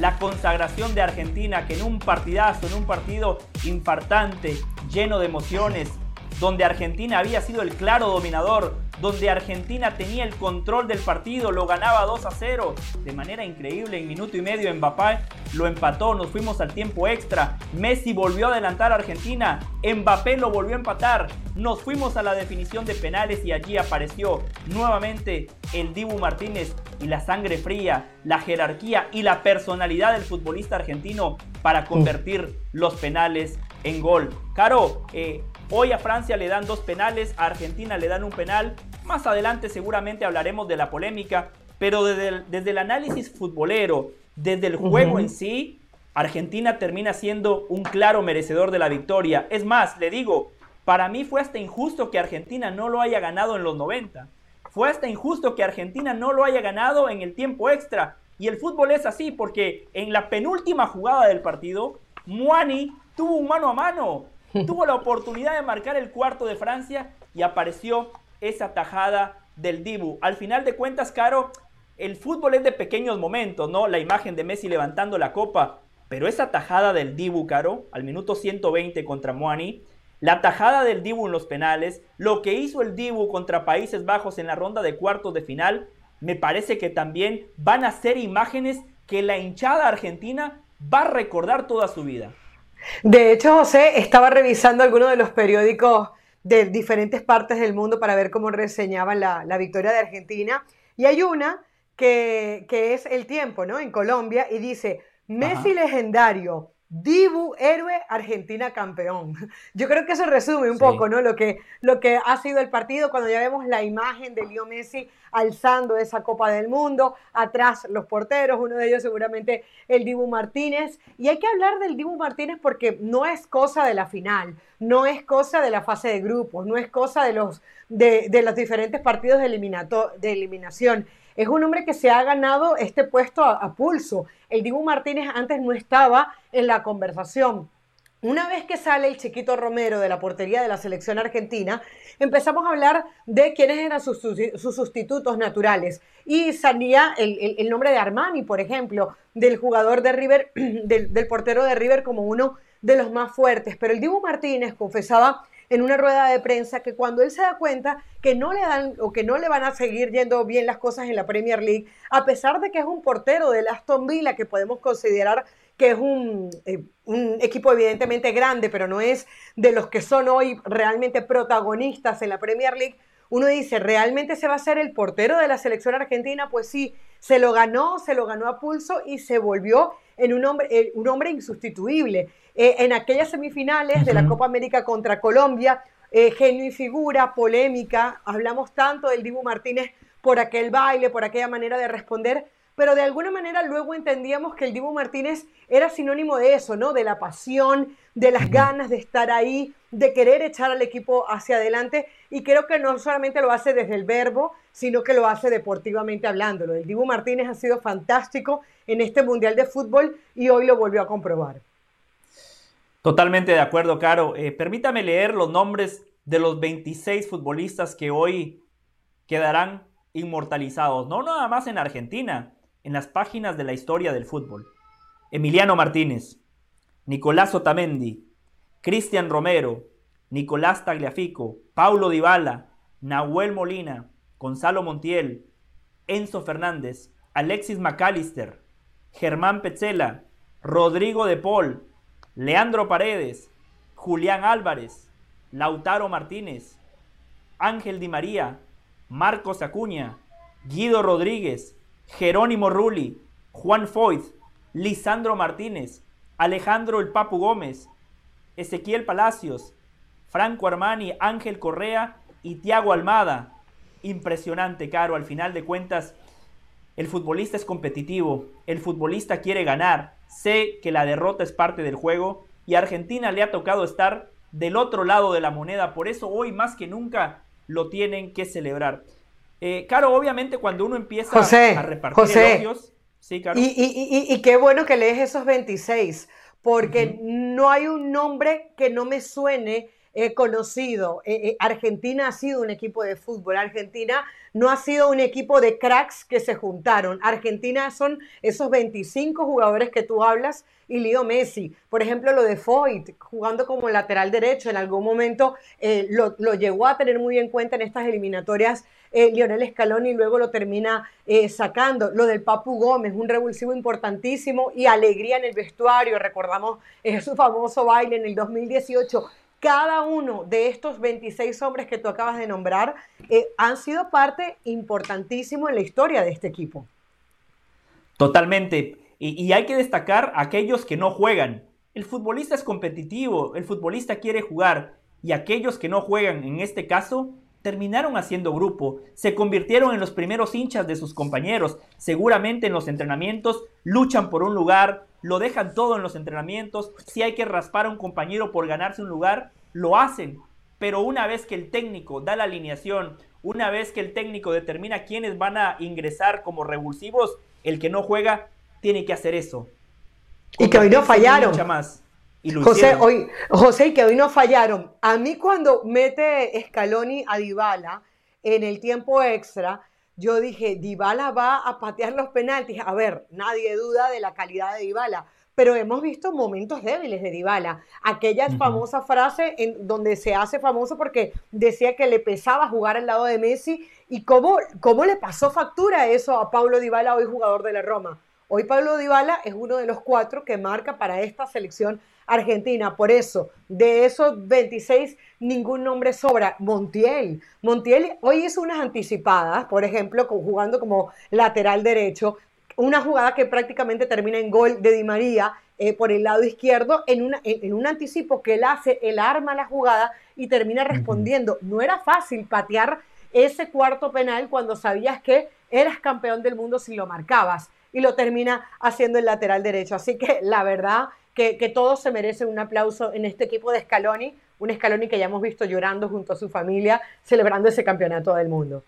la consagración de Argentina, que en un partidazo, en un partido infartante, lleno de emociones, donde Argentina había sido el claro dominador, donde Argentina tenía el control del partido, lo ganaba 2 a 0 de manera increíble en minuto y medio Mbappé lo empató, nos fuimos al tiempo extra, Messi volvió a adelantar a Argentina, Mbappé lo volvió a empatar, nos fuimos a la definición de penales y allí apareció nuevamente el Dibu Martínez y la sangre fría, la jerarquía y la personalidad del futbolista argentino para convertir los penales en gol. Caro, eh, hoy a Francia le dan dos penales, a Argentina le dan un penal. Más adelante seguramente hablaremos de la polémica, pero desde el, desde el análisis futbolero, desde el juego en sí, Argentina termina siendo un claro merecedor de la victoria. Es más, le digo, para mí fue hasta injusto que Argentina no lo haya ganado en los 90. Fue hasta injusto que Argentina no lo haya ganado en el tiempo extra. Y el fútbol es así porque en la penúltima jugada del partido, Muani tuvo un mano a mano, tuvo la oportunidad de marcar el cuarto de Francia y apareció esa tajada del Dibu. Al final de cuentas, Caro, el fútbol es de pequeños momentos, ¿no? La imagen de Messi levantando la copa, pero esa tajada del Dibu, Caro, al minuto 120 contra Muani, la tajada del Dibu en los penales, lo que hizo el Dibu contra Países Bajos en la ronda de cuartos de final, me parece que también van a ser imágenes que la hinchada argentina va a recordar toda su vida. De hecho, José, estaba revisando algunos de los periódicos de diferentes partes del mundo para ver cómo reseñaban la, victoria de Argentina. Y hay una que, es El Tiempo, ¿no? En Colombia, y dice, Messi legendario, Dibu, héroe, Argentina campeón. Yo creo que eso resume un poco, ¿no? Lo que, lo que ha sido el partido cuando ya vemos la imagen de Leo Messi alzando esa Copa del Mundo, atrás los porteros, uno de ellos seguramente el Dibu Martínez. Y hay que hablar del Dibu Martínez porque no es cosa de la final, no es cosa de la fase de grupos, no es cosa de los, de, los diferentes partidos de, de eliminación. Es un hombre que se ha ganado este puesto a, pulso. El Dibu Martínez antes no estaba en la conversación. Una vez que sale el chiquito Romero de la portería de la selección argentina, empezamos a hablar de quiénes eran sus, sustitutos naturales. Y salía el, nombre de Armani, por ejemplo, del jugador de River, del, del portero de River como uno de los más fuertes. Pero el Dibu Martínez confesaba en una rueda de prensa que cuando él se da cuenta que no le dan o que no le van a seguir yendo bien las cosas en la Premier League, a pesar de que es un portero del Aston Villa que podemos considerar que es un, eh, un, equipo evidentemente grande, pero no es de los que son hoy realmente protagonistas en la Premier League, uno dice, ¿realmente se va a ser el portero de la selección argentina? Pues sí, se lo ganó, se lo ganó a pulso y se volvió en un hombre, eh, un hombre insustituible. Eh, en aquellas semifinales de la Copa América contra Colombia, eh, genio y figura, polémica, hablamos tanto del Dibu Martínez por aquel baile, por aquella manera de responder, pero de alguna manera luego entendíamos que el Dibu Martínez era sinónimo de eso, ¿no? De la pasión, de las ganas de estar ahí, de querer echar al equipo hacia adelante y creo que no solamente lo hace desde el verbo, sino que lo hace deportivamente hablándolo. El Dibu Martínez ha sido fantástico en este Mundial de Fútbol y hoy lo volvió a comprobar. Totalmente de acuerdo, Caro. Eh, permítame leer los nombres de los 26 futbolistas que hoy quedarán inmortalizados, no nada más en Argentina, en las páginas de la historia del fútbol. Emiliano Martínez, Nicolás Otamendi, Cristian Romero, Nicolás Tagliafico, Paulo Dybala, Nahuel Molina, Gonzalo Montiel, Enzo Fernández, Alexis McAllister, Germán Petzela, Rodrigo de Paul, Leandro Paredes, Julián Álvarez, Lautaro Martínez, Ángel Di María, Marcos Acuña, Guido Rodríguez, Jerónimo Rulli, Juan Foyt, Lisandro Martínez, Alejandro El Papu Gómez, Ezequiel Palacios, Franco Armani, Ángel Correa y Tiago Almada. Impresionante, Caro. Al final de cuentas, el futbolista es competitivo, el futbolista quiere ganar, sé que la derrota es parte del juego y a Argentina le ha tocado estar del otro lado de la moneda, por eso hoy más que nunca lo tienen que celebrar. Eh, Caro, obviamente cuando uno empieza a repartir José, sí, Caro. Y, qué bueno que lees esos 26, porque no hay un nombre que no me suene eh, conocido. Eh, eh, Argentina ha sido un equipo de fútbol. Argentina no ha sido un equipo de cracks que se juntaron. Argentina son esos 25 jugadores que tú hablas y Leo Messi. Por ejemplo, lo de Foyt, jugando como lateral derecho, en algún momento lo, lo, llegó a tener muy en cuenta en estas eliminatorias Lionel Scaloni luego lo termina sacando. Lo del Papu Gómez, un revulsivo importantísimo y alegría en el vestuario. Recordamos su famoso baile en el 2018 cada uno de estos 26 hombres que tú acabas de nombrar eh, han sido parte importantísimo en la historia de este equipo. Totalmente. Y, hay que destacar aquellos que no juegan. El futbolista es competitivo, el futbolista quiere jugar y aquellos que no juegan, en este caso, terminaron haciendo grupo, se convirtieron en los primeros hinchas de sus compañeros, seguramente en los entrenamientos luchan por un lugar, lo dejan todo en los entrenamientos, si hay que raspar a un compañero por ganarse un lugar, lo hacen, pero una vez que el técnico da la alineación, una vez que el técnico determina quiénes van a ingresar como revulsivos, el que no juega tiene que hacer eso. Y que hoy no fallaron. Más. José, hoy, José, que hoy no fallaron. A mí cuando mete Scaloni a Dybala en el tiempo extra, yo dije, Dybala va a patear los penaltis. A ver, nadie duda de la calidad de Dybala, pero hemos visto momentos débiles de Dybala. Aquella famosa frase en donde se hace famoso porque decía que le pesaba jugar al lado de Messi y cómo, cómo le pasó factura eso a Pablo Dybala, hoy jugador de la Roma. Hoy Pablo Dybala es uno de los cuatro que marca para esta selección argentina. Por eso, de esos 26, ningún nombre sobra. Montiel. Montiel hoy hizo unas anticipadas, por ejemplo, jugando como lateral derecho, una jugada que prácticamente termina en gol de Di María eh, por el lado izquierdo, en, una, en, un anticipo que él hace, él arma la jugada y termina respondiendo. No era fácil patear ese cuarto penal cuando sabías que eras campeón del mundo si lo marcabas y lo termina haciendo el lateral derecho. Así que la verdad que, que todos se merecen un aplauso en este equipo de Scaloni, un Scaloni que ya hemos visto llorando junto a su familia, celebrando ese campeonato del mundo.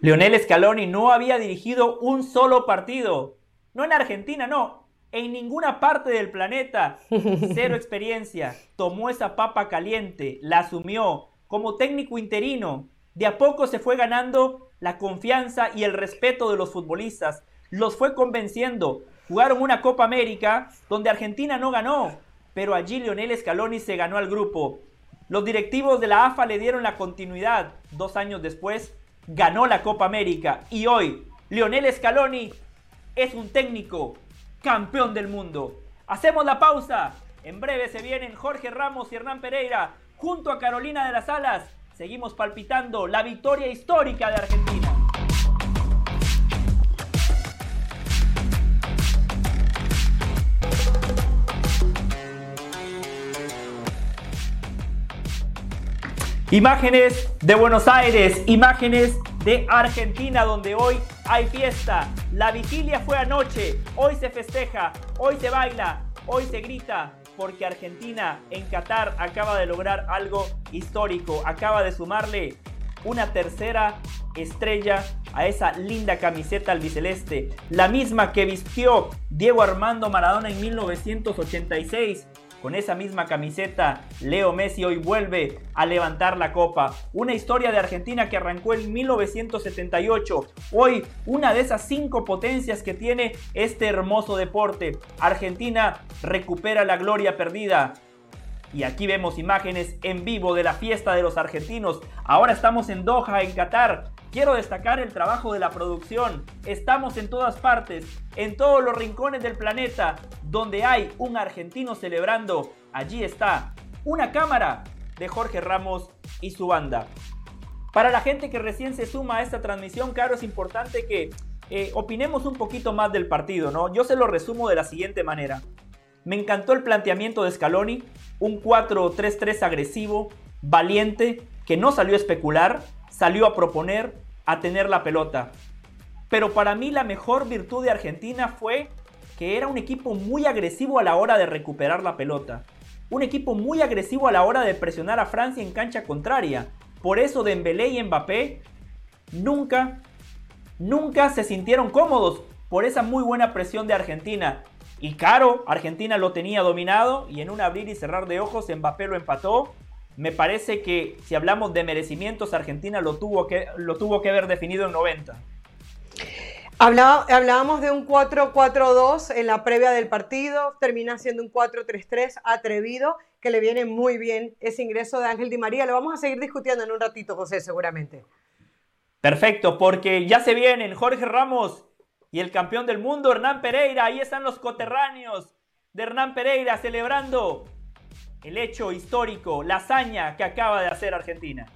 Lionel Scaloni no había dirigido un solo partido. No en Argentina, no. En ninguna parte del planeta. Cero experiencia. Tomó esa papa caliente, la asumió como técnico interino. De a poco se fue ganando la confianza y el respeto de los futbolistas los fue convenciendo. Jugaron una Copa América donde Argentina no ganó, pero allí Lionel Scaloni se ganó al grupo. Los directivos de la AFA le dieron la continuidad. Dos años después ganó la Copa América y hoy Lionel Scaloni es un técnico campeón del mundo. Hacemos la pausa. En breve se vienen Jorge Ramos y Hernán Pereira junto a Carolina de las Alas. Seguimos palpitando la victoria histórica de Argentina. Imágenes de Buenos Aires, imágenes de Argentina, donde hoy hay fiesta. La vigilia fue anoche, hoy se festeja, hoy se baila, hoy se grita, porque Argentina en Qatar acaba de lograr algo histórico, acaba de sumarle una tercera estrella a esa linda camiseta albiceleste, la misma que vistió Diego Armando Maradona en 1986 con esa misma camiseta, Leo Messi hoy vuelve a levantar la copa. Una historia de Argentina que arrancó en 1978. Hoy una de esas cinco potencias que tiene este hermoso deporte. Argentina recupera la gloria perdida. Y aquí vemos imágenes en vivo de la fiesta de los argentinos. Ahora estamos en Doha, en Qatar. Quiero destacar el trabajo de la producción. Estamos en todas partes, en todos los rincones del planeta, donde hay un argentino celebrando. Allí está una cámara de Jorge Ramos y su banda. Para la gente que recién se suma a esta transmisión, claro, es importante que eh, opinemos un poquito más del partido, ¿no? Yo se lo resumo de la siguiente manera. Me encantó el planteamiento de Scaloni, un 4-3-3 agresivo, valiente, que no salió a especular, salió a proponer, a tener la pelota. Pero para mí la mejor virtud de Argentina fue que era un equipo muy agresivo a la hora de recuperar la pelota. Un equipo muy agresivo a la hora de presionar a Francia en cancha contraria. Por eso Dembélé y Mbappé nunca, nunca se sintieron cómodos por esa muy buena presión de Argentina. Y Caro, Argentina lo tenía dominado y en un abrir y cerrar de ojos Mbappé lo empató me parece que si hablamos de merecimientos, Argentina lo tuvo que, lo tuvo que haber definido en 90. hablábamos de un 4-4-2 en la previa del partido, termina siendo un 4-3-3 atrevido, que le viene muy bien ese ingreso de Ángel Di María. Lo vamos a seguir discutiendo en un ratito, José, seguramente. Perfecto, porque ya se vienen Jorge Ramos y el campeón del mundo, Hernán Pereira. Ahí están los coterráneos de Hernán Pereira celebrando el hecho histórico, la hazaña que acaba de hacer Argentina.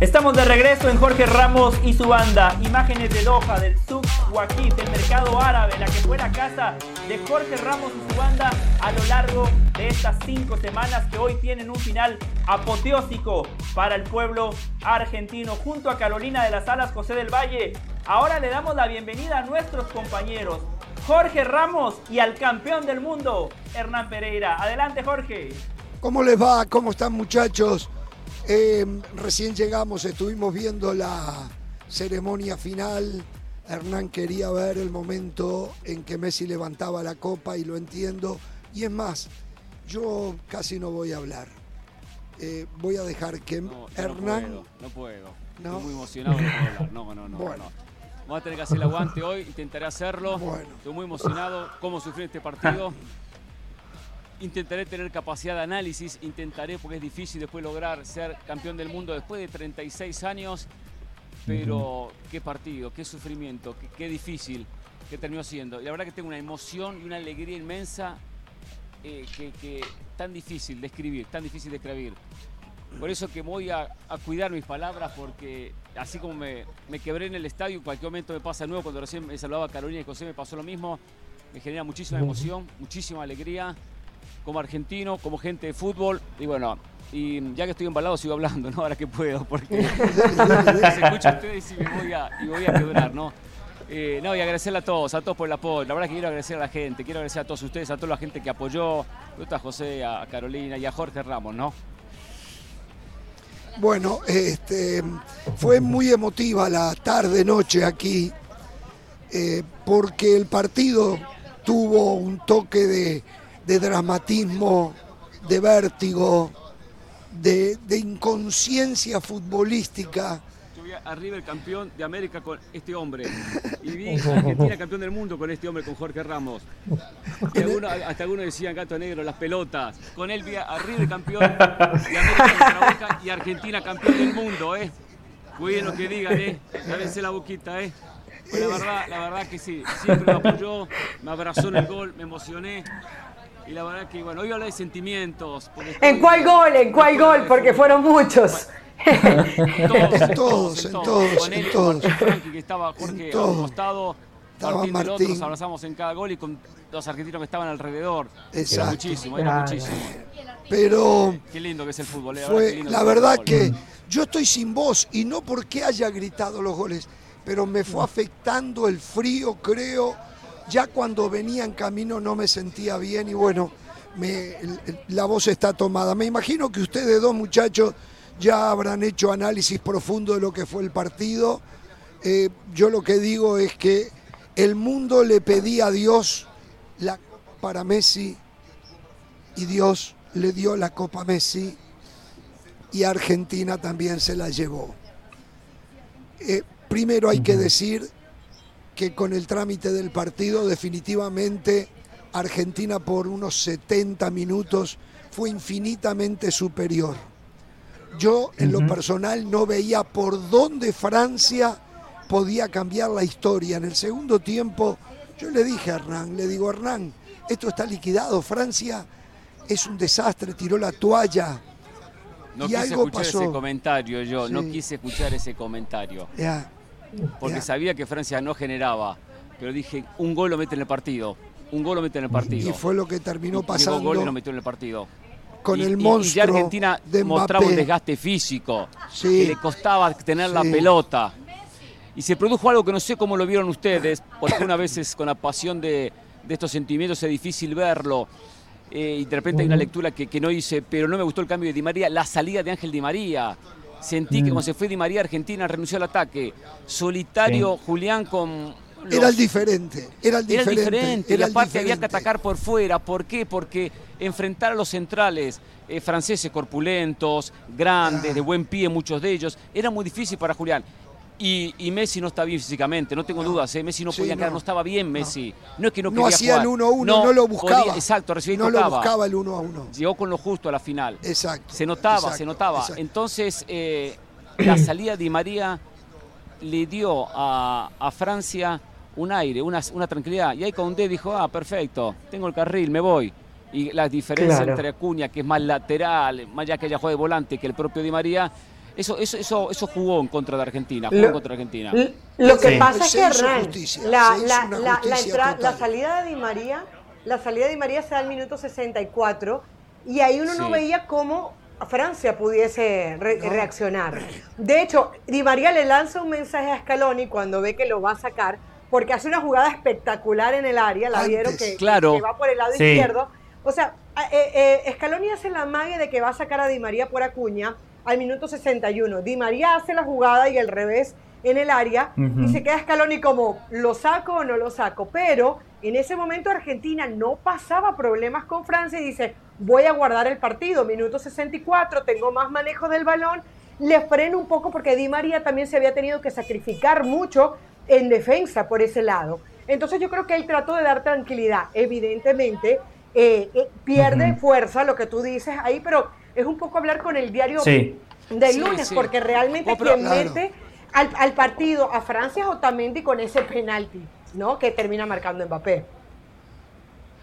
Estamos de regreso en Jorge Ramos y su banda. Imágenes de Doha, del Sub Waqif, del mercado árabe, la que fue la casa de Jorge Ramos y su banda a lo largo de estas cinco semanas que hoy tienen un final apoteósico para el pueblo argentino. Junto a Carolina de las Alas, José del Valle, ahora le damos la bienvenida a nuestros compañeros. Jorge Ramos y al campeón del mundo, Hernán Pereira. Adelante, Jorge. ¿Cómo les va? ¿Cómo están, muchachos? Eh, recién llegamos, estuvimos viendo la ceremonia final. Hernán quería ver el momento en que Messi levantaba la copa y lo entiendo. Y es más, yo casi no voy a hablar. Eh, voy a dejar que Hernán. No puedo, Estoy muy emocionado de hablar. No, no, no. Bueno. Vamos a tener que hacer el aguante hoy, intentaré hacerlo. Bueno. Estoy muy emocionado. ¿Cómo sufrí este partido? Intentaré tener capacidad de análisis, intentaré, porque es difícil después lograr ser campeón del mundo después de 36 años, pero qué partido, qué sufrimiento, qué, difícil que terminó siendo. Y la verdad que tengo una emoción y una alegría inmensa eh, que, tan difícil de escribir, tan difícil de escribir. Por eso que voy a, cuidar mis palabras porque así como me, quebré en el estadio, en cualquier momento me pasa de nuevo, cuando recién me saludaba Carolina y José me pasó lo mismo, me genera muchísima emoción, muchísima alegría como argentino, como gente de fútbol. Y bueno, y ya que estoy embalado sigo hablando, ¿no? Ahora que puedo, porque se escucha a ustedes y me voy a, y voy a quebrar, ¿no? Eh, no, y agradecerle a todos, a todos por el apoyo. La verdad que quiero agradecer a la gente, quiero agradecer a todos ustedes, a toda la gente que apoyó, a José, a Carolina y a Jorge Ramos, ¿no? Bueno, este, fue muy emotiva la tarde-noche aquí, eh, porque el partido tuvo un toque de, de dramatismo, de vértigo, de, inconsciencia futbolística. Yo vi arriba el campeón de América con este hombre y vi a Argentina campeón del mundo con este hombre, con Jorge Ramos. hasta algunos decían gato negro, las pelotas. Con él vi arriba el campeón de América y Argentina campeón del mundo, ¿eh? Cuiden lo que digan, ¿eh? Lávense la boquita, ¿eh? Pues la verdad, la verdad que sí, siempre me apoyó, me abrazó en el gol, me emocioné. Y la verdad que, bueno, hoy habla de sentimientos. ¿En cuál gol? ¿En cuál gol? Porque fueron muchos. en todos, en todos, él, todos. Que estaba Jorge a un costado, Martín, del otro, nos abrazamos en cada gol y con los argentinos que estaban alrededor. Exacto. Era muchísimo, era muchísimo. Pero... Qué lindo que es el fútbol. Eh, fue, la verdad que yo estoy sin voz y no porque haya gritado los goles, pero me fue afectando el frío, creo ya cuando venía en camino no me sentía bien y bueno, la voz está tomada. Me imagino que ustedes dos muchachos ya habrán hecho análisis profundo de lo que fue el partido. Eh, yo lo que digo es que el mundo le pedía a Dios la para Messi y Dios le dio la Copa Messi y Argentina también se la llevó. Eh, primero hay que decir que con el trámite del partido definitivamente Argentina por unos 70 minutos fue infinitamente superior. Yo en lo personal no veía por dónde Francia podía cambiar la historia. En el segundo tiempo yo le dije a Hernán, le digo Hernán, esto está liquidado, Francia es un desastre, tiró la toalla. No quise escuchar ese comentario yo, no quise escuchar ese comentario. Ya porque sabía que Francia no generaba. Pero dije, un gol lo mete en el partido. Un gol lo mete en el partido. Y fue lo que terminó pasando. Un gol y lo metió en el partido. Con el monstruo. Y, ya Argentina mostraba un desgaste físico. Que le costaba tener la pelota. Y se produjo algo que no sé cómo lo vieron ustedes, porque una vez con la pasión de, estos sentimientos es difícil verlo. Eh, y de repente hay una lectura que, que, no hice, pero no me gustó el cambio de Di María, la salida de Ángel Di María Sentí que cuando se fue Di María, Argentina renunció al ataque. Solitario Julián con era el diferente, era el diferente. Era el diferente, y aparte había que atacar por fuera. ¿Por qué? Porque enfrentar a los centrales eh, franceses corpulentos, grandes, de buen pie, muchos de ellos, era muy difícil para Julián. Y, Messi no está bien físicamente, no tengo dudas. ¿eh? Messi no podía no. no estaba bien Messi. No, es que no, no hacía el 1-1, no, lo buscaba. exacto, recibía No lo buscaba el 1-1. Llegó con lo justo a la final. Exacto. Se notaba, se notaba. Entonces, eh, la salida de María le dio a, a Francia un aire, una, una tranquilidad. Y ahí Condé dijo, ah, perfecto, tengo el carril, me voy. Y la diferencia entre Acuña, que es más lateral, más allá que ella juega de volante que el propio Di María, eso, eso, eso, eso jugó en contra de Argentina, jugó en contra de Argentina. Lo que pasa es que Hernán, la, la, la, la, salida de Di María, la salida de Di María se da al minuto 64 y ahí uno no veía cómo Francia pudiese reaccionar. De hecho, Di María le lanza un mensaje a Scaloni cuando ve que lo va a sacar porque hace una jugada espectacular en el área, la vieron que, va por el lado izquierdo. O sea, eh, eh, Scaloni hace la magia de que va a sacar a Di María por Acuña al minuto 61. Di María hace la jugada y el revés en el área y se queda Scaloni como, ¿lo saco o no lo saco? Pero en ese momento Argentina no pasaba problemas con Francia y dice, voy a guardar el partido, minuto 64, tengo más manejo del balón, le freno un poco porque Di María también se había tenido que sacrificar mucho en defensa por ese lado. Entonces yo creo que él trató de dar tranquilidad. Evidentemente, eh, eh, pierde fuerza lo que tú dices ahí, pero es un poco hablar con el diario del lunes, porque realmente quien mete al, partido a Francia es Otamendi con ese penalti, ¿no? Que termina marcando Mbappé.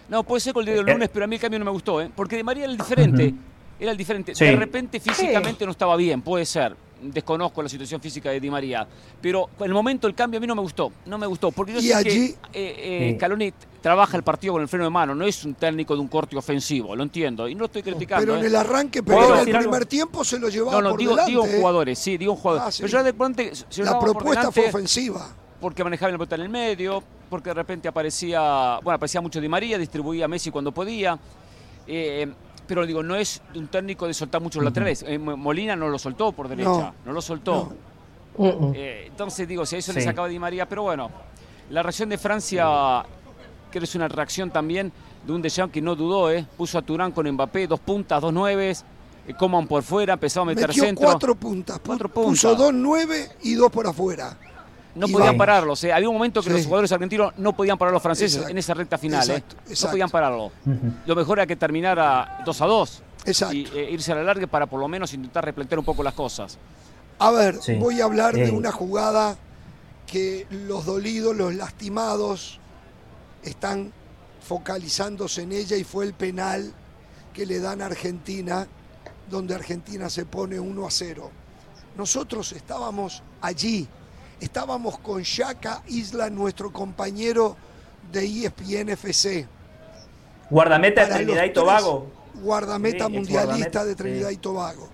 No, puede ser con el diario del lunes, pero a mí el cambio no me gustó, ¿eh? Porque de María era el diferente. Era el diferente. De repente físicamente no estaba bien, puede ser desconozco la situación física de Di María, pero en el momento el cambio a mí no me gustó, no me gustó, porque yo sé que eh, eh trabaja el partido con el freno de mano, no es un técnico de un corte ofensivo, lo entiendo, y no estoy criticando. Pero en ¿eh? el arranque, pero en el primer tiempo se lo llevaba no, no, digo, delante. digo jugadores, sí, digo jugadores. Ah, la propuesta fue ofensiva. Porque manejaba la pelota en el medio, porque de repente aparecía, bueno, aparecía mucho Di María, distribuía a Messi cuando podía. Eh, pero digo, no es un técnico de soltar muchos laterales. Eh, Molina no lo soltó por derecha, no, lo soltó. Eh, entonces digo, si a eso le sacaba Di María, pero bueno, la reacción de Francia creo que es una reacción también de un Deschamps que no dudó, ¿eh? puso a Turán con Mbappé, dos puntas, dos nueves, eh, Coman por fuera, empezó a meter Metió centro. cuatro puntas, cuatro puntas. puso dos nueve y dos por afuera no podían pararlos. ¿eh? Había un momento que los jugadores argentinos no podían parar a los franceses en esa recta final. ¿eh? No podían pararlo. Lo mejor era que terminara 2 a 2 y eh, irse a la larga para por lo menos intentar replantear un poco las cosas. A ver, voy a hablar de una jugada que los dolidos, los lastimados están focalizándose en ella y fue el penal que le dan a Argentina, donde Argentina se pone 1 a 0. Nosotros estábamos allí Estábamos con Shaka Isla, nuestro compañero de ESPN FC. Guardameta de Trinidad y Tobago. Guardameta mundialista de Trinidad y Tobago.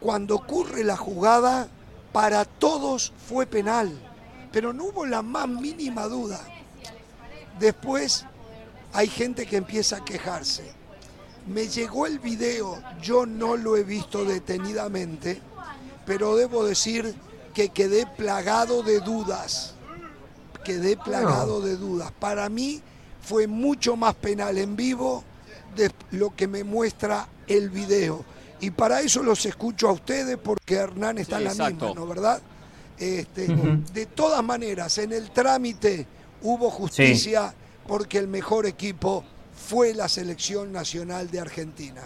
Cuando ocurre la jugada, para todos fue penal, pero no hubo la más mínima duda. Después hay gente que empieza a quejarse. Me llegó el video, yo no lo he visto detenidamente, pero debo decir que quedé plagado de dudas. Quedé plagado de dudas. Para mí fue mucho más penal en vivo de lo que me muestra el video. Y para eso los escucho a ustedes porque Hernán está en la misma, ¿no verdad? Este, De todas maneras, en el trámite hubo justicia porque el mejor equipo fue la selección nacional de Argentina.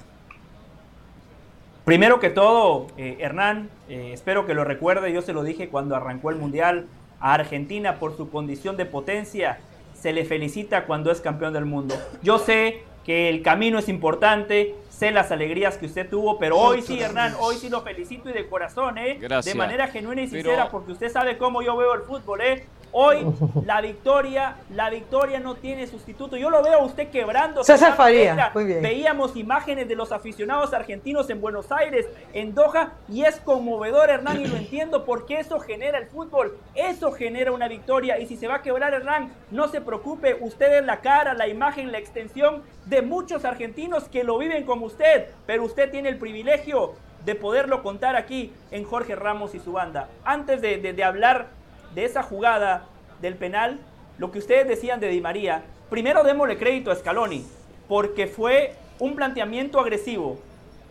Primero que todo, eh, Hernán, eh, espero que lo recuerde, yo se lo dije cuando arrancó el Mundial a Argentina por su condición de potencia, se le felicita cuando es campeón del mundo. Yo sé que el camino es importante, sé las alegrías que usted tuvo, pero hoy sí, Hernán, hoy sí lo felicito y de corazón, ¿eh? De manera genuina y sincera, porque usted sabe cómo yo veo el fútbol, ¿eh? Hoy la victoria, la victoria no tiene sustituto. Yo lo veo a usted quebrando. César Faría, muy bien. Veíamos imágenes de los aficionados argentinos en Buenos Aires, en Doha, y es conmovedor, Hernán, y lo entiendo porque eso genera el fútbol, eso genera una victoria. Y si se va a quebrar, Hernán, no se preocupe, usted es la cara, la imagen, la extensión de muchos argentinos que lo viven como usted, pero usted tiene el privilegio de poderlo contar aquí en Jorge Ramos y su banda. Antes de, de hablar de esa jugada del penal, lo que ustedes decían de Di María, primero démosle crédito a Scaloni, porque fue un planteamiento agresivo,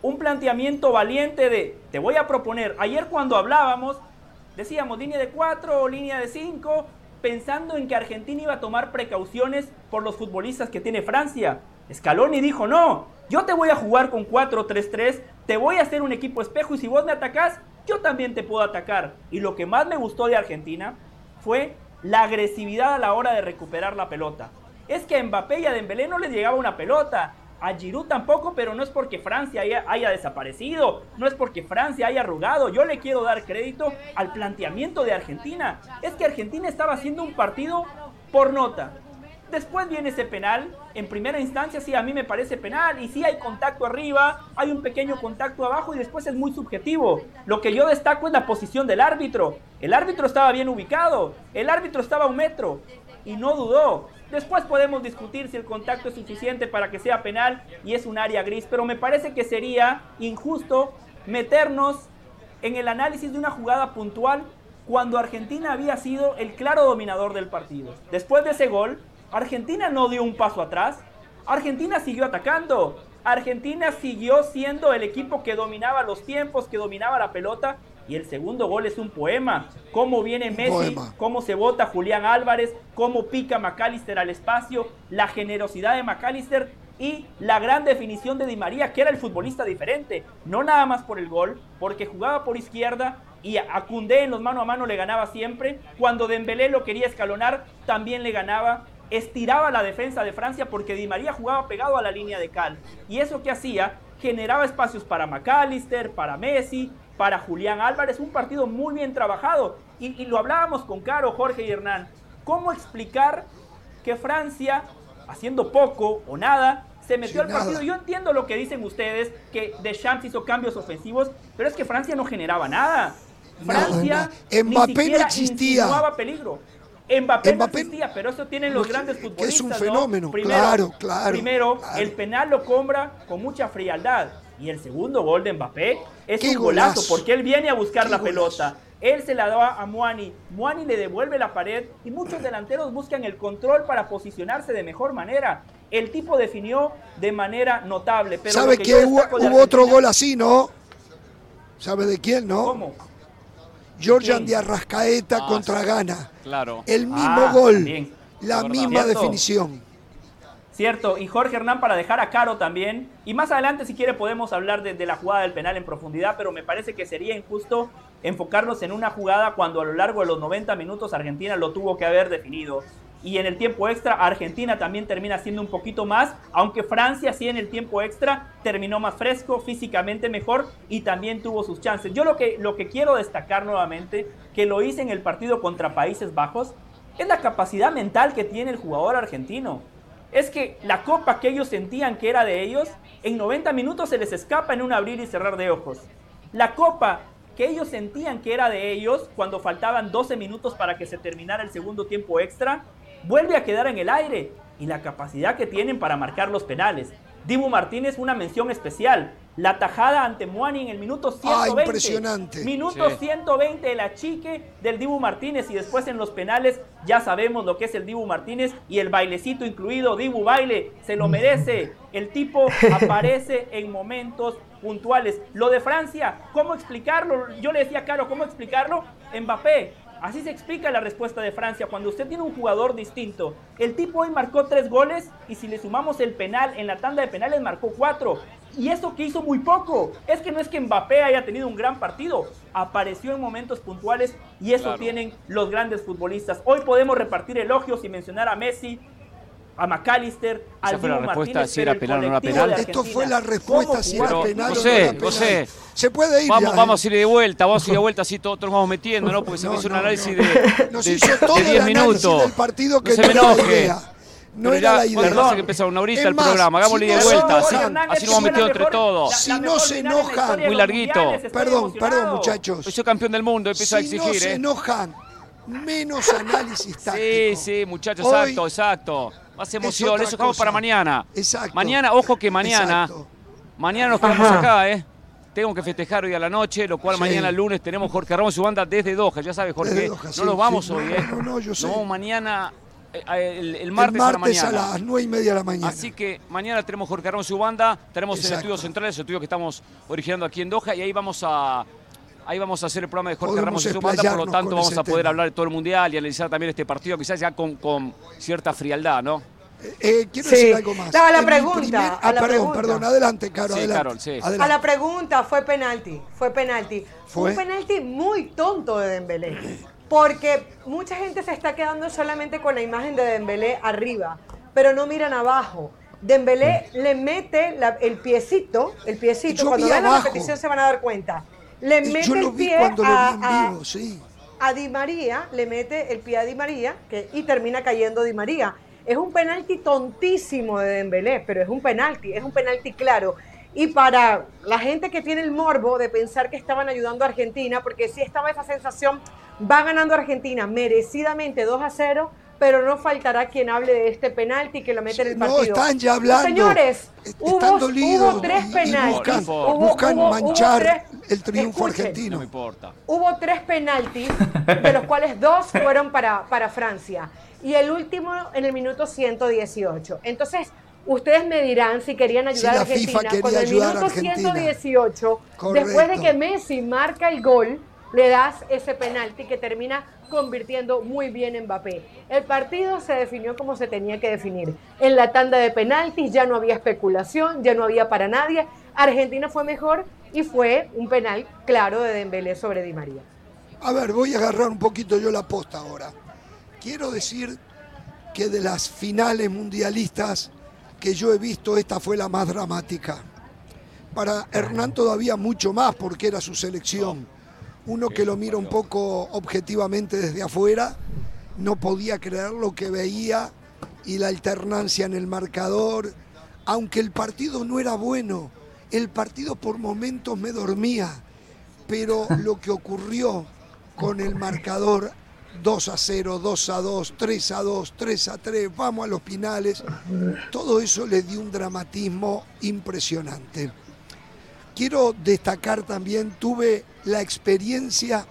un planteamiento valiente de, te voy a proponer, ayer cuando hablábamos, decíamos línea de 4 o línea de 5, pensando en que Argentina iba a tomar precauciones por los futbolistas que tiene Francia. Scaloni dijo, no, yo te voy a jugar con 4-3-3, te voy a hacer un equipo espejo y si vos me atacás, yo también te puedo atacar. Y lo que más me gustó de Argentina fue la agresividad a la hora de recuperar la pelota. Es que a Mbappé y a Dembélé no les llegaba una pelota, a Giroud tampoco, pero no es porque Francia haya, desaparecido, no es porque Francia haya arrugado. Yo le quiero dar crédito al planteamiento de Argentina. Es que Argentina estaba haciendo un partido por nota. Después viene ese penal. En primera instancia sí, a mí me parece penal. Y sí hay contacto arriba, hay un pequeño contacto abajo y después es muy subjetivo. Lo que yo destaco es la posición del árbitro. El árbitro estaba bien ubicado. El árbitro estaba a un metro y no dudó. Después podemos discutir si el contacto es suficiente para que sea penal y es un área gris, pero me parece que sería injusto meternos en el análisis de una jugada puntual cuando Argentina había sido el claro dominador del partido. Después de ese gol, Argentina no dio un paso atrás, Argentina siguió atacando, Argentina siguió siendo el equipo que dominaba los tiempos, que dominaba la pelota y el segundo gol es un poema. Cómo viene Messi, cómo se vota Julián Álvarez, cómo pica McAllister al espacio, la generosidad de McAllister y la gran definición de Di María, que era el futbolista diferente. No nada más por el gol, porque jugaba por izquierda y a Cundé en los mano a mano le ganaba siempre. Cuando Dembélé lo quería escalonar, también le ganaba. Estiraba la defensa de Francia porque Di María jugaba pegado a la línea de cal. Y eso que hacía generaba espacios para McAllister, para Messi, para Julián Álvarez, un partido muy bien trabajado. Y, lo hablábamos con Caro, Jorge y Hernán. ¿Cómo explicar que Francia, haciendo poco o nada, se metió al partido? Yo entiendo lo que dicen ustedes, que Deschamps hizo cambios ofensivos, pero es que Francia no generaba nada. Francia Mbappé ni no existía. peligro. Mbappé, no existía, pero eso tienen los grandes futbolistas. es un fenómeno, claro, claro. Primero, el penal lo compra con mucha frialdad. Y el segundo gol de Mbappé es un golazo, porque él viene a buscar la pelota. Él se la da a Muani. Muani le devuelve la pared y muchos delanteros buscan el control para posicionarse de mejor manera. El tipo definió de manera notable. Pero ¿Sabe que, hubo, otro gol así, no? ¿Sabe de quién, no? ¿Cómo? Georgian de Arrascaeta ah, contra Gana. Claro. El mismo ah, gol. La misma definición. Cierto, y Jorge Hernán para dejar a Caro también. Y más adelante, si quiere, podemos hablar de, la jugada del penal en profundidad, pero me parece que sería injusto enfocarnos en una jugada cuando a lo largo de los 90 minutos Argentina lo tuvo que haber definido. Y en el tiempo extra, Argentina también termina siendo un poquito más, aunque Francia sí en el tiempo extra terminó más fresco, físicamente mejor y también tuvo sus chances. Yo lo que, lo que quiero destacar nuevamente, que lo hice en el partido contra Países Bajos, es la capacidad mental que tiene el jugador argentino es que la copa que ellos sentían que era de ellos, en 90 minutos se les escapa en un abrir y cerrar de ojos. La copa que ellos sentían que era de ellos, cuando faltaban 12 minutos para que se terminara el segundo tiempo extra, vuelve a quedar en el aire. Y la capacidad que tienen para marcar los penales. Dibu Martínez, una mención especial. La tajada ante Moani en el minuto 120. Ah, impresionante. Minuto 120 el achique del Dibu Martínez y después en los penales ya sabemos lo que es el Dibu Martínez y el bailecito incluido, Dibu baile, se lo merece. El tipo aparece en momentos puntuales. Lo de Francia, ¿cómo explicarlo? Yo le decía, Caro, ¿cómo explicarlo? Mbappé, Así se explica la respuesta de Francia cuando usted tiene un jugador distinto. El tipo hoy marcó tres goles y si le sumamos el penal en la tanda de penales marcó cuatro. Y eso que hizo muy poco. Es que no es que Mbappé haya tenido un gran partido. Apareció en momentos puntuales y eso tienen los grandes futbolistas. Hoy podemos repartir elogios y mencionar a Messi, a McAllister, al fue la respuesta si era penal o no era penal. Esto fue la respuesta si era penal o no era penal. José, se puede ir. Vamos, vamos a ir de vuelta, vamos a ir de vuelta así todos, nos vamos metiendo, ¿no? Porque se me hizo un análisis de, Nos hizo todo de 10 minutos. Del partido que no se me enoje. No era la idea. Perdón, que empezó una horita el programa. Hagámosle de vuelta. Así, así nos vamos metiendo entre todos. Si no se enojan. Muy larguito. Perdón, perdón, muchachos. Soy campeón del mundo, empiezo a exigir. Si no se enojan, menos análisis táctico. Sí, sí, muchachos, exacto, exacto. Más emoción, eso dejamos para mañana. Exacto. Mañana, ojo que mañana, mañana nos quedamos acá, ¿eh? tengo que festejar hoy a la noche, lo cual mañana lunes tenemos Jorge Ramos y su banda desde Doha. Ya sabes, Jorge, no nos vamos hoy, ¿eh? No, no, yo sé. No, mañana eh, el, martes, a, la mañana. a las nueve y media de la mañana. Así que mañana tenemos Jorge Ramos y su banda, tenemos el estudio central, el estudio que estamos originando aquí en Doha, y ahí vamos a Ahí vamos a hacer el programa de Jorge Ramos y su banda, por lo tanto vamos a poder hablar de todo el Mundial y analizar también este partido, quizás ya con, con cierta frialdad, ¿no? Eh, eh, quiero decir algo más. a la pregunta. Ah, perdón, perdón, adelante, Caro. A la pregunta, fue penalti, fue penalti. Fue un penalti muy tonto de Dembélé. Porque mucha gente se está quedando solamente con la imagen de Dembélé arriba, pero no miran abajo. Dembélé le mete el piecito, el piecito, cuando vean la repetición se van a dar cuenta. Le mete el pie a, a Di María, le mete el pie a Di María que, y termina cayendo Di María. Es un penalti tontísimo de Dembélé, pero es un penalti, es un penalti claro. Y para la gente que tiene el morbo de pensar que estaban ayudando a Argentina, porque sí estaba esa sensación, va ganando Argentina merecidamente 2 a 0, pero no faltará quien hable de este penalti que lo mete en el partido. No, están ya hablando. Señores, hubo, tres penaltis. buscan, manchar el triunfo argentino. No importa. Hubo tres penaltis, de los cuales dos fueron para, para Francia y el último en el minuto 118. Entonces, ustedes me dirán si querían ayudar a Argentina. Cuando el minuto 118, después de que Messi marca el gol, le das ese penalti que termina convirtiendo muy bien Mbappé. El partido se definió como se tenía que definir. En la tanda de penaltis ya no había especulación, ya no había para nadie. Argentina fue mejor y fue un penal claro de Dembélé sobre Di María. A ver, voy a agarrar un poquito yo la posta ahora quiero decir que de las finales mundialistas que yo he visto, esta fue la más dramática. Para Hernán todavía mucho más porque era su selección. Uno que lo mira un poco objetivamente desde afuera, no podía creer lo que veía y la alternancia en el marcador, aunque el partido no era bueno, el partido por momentos me dormía, pero lo que ocurrió con el marcador 2 a 0, 2 a 2, 3 a 2, 3 a 3, vamos a los finales. Todo eso le dio un dramatismo impresionante. Quiero destacar también, tuve la experiencia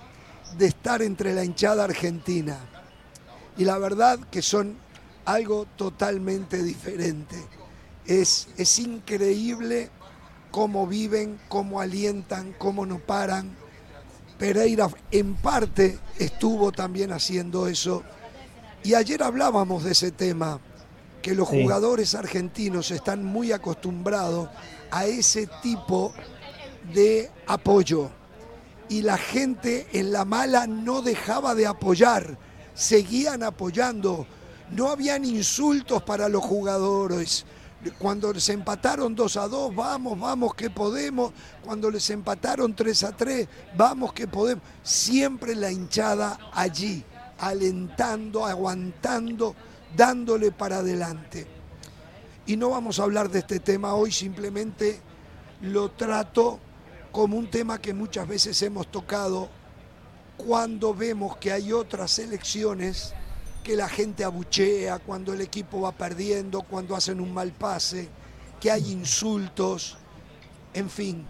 de estar entre la hinchada argentina y la verdad que son algo totalmente diferente. Es, es increíble cómo viven, cómo alientan, cómo no paran Pereira en parte estuvo también haciendo eso. Y ayer hablábamos de ese tema, que los jugadores argentinos están muy acostumbrados a ese tipo de apoyo. Y la gente en la mala no dejaba de apoyar, seguían apoyando. No habían insultos para los jugadores, cuando les empataron 2 a 2, vamos, vamos que podemos. Cuando les empataron 3 a 3, vamos que podemos. Siempre la hinchada allí, alentando, aguantando, dándole para adelante. Y no vamos a hablar de este tema hoy, simplemente lo trato como un tema que muchas veces hemos tocado cuando vemos que hay otras elecciones que la gente abuchea cuando el equipo va perdiendo, cuando hacen un mal pase, que hay insultos, en fin.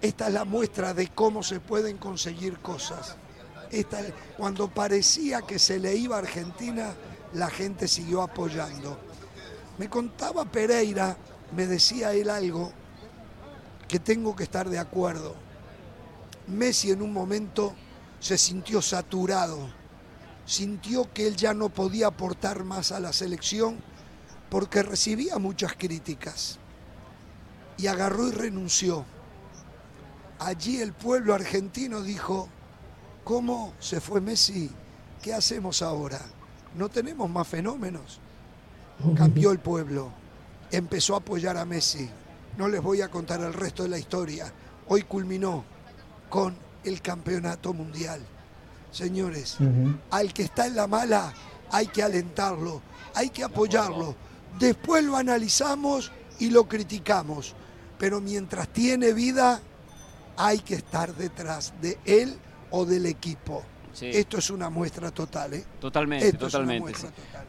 Esta es la muestra de cómo se pueden conseguir cosas. Esta, cuando parecía que se le iba a Argentina, la gente siguió apoyando. Me contaba Pereira, me decía él algo que tengo que estar de acuerdo. Messi en un momento se sintió saturado sintió que él ya no podía aportar más a la selección porque recibía muchas críticas y agarró y renunció. Allí el pueblo argentino dijo, ¿cómo se fue Messi? ¿Qué hacemos ahora? No tenemos más fenómenos. Cambió el pueblo, empezó a apoyar a Messi. No les voy a contar el resto de la historia. Hoy culminó con el campeonato mundial. Señores, al que está en la mala hay que alentarlo, hay que apoyarlo. Después lo analizamos y lo criticamos. Pero mientras tiene vida, hay que estar detrás de él o del equipo. Esto es una muestra total, ¿eh? Totalmente, totalmente.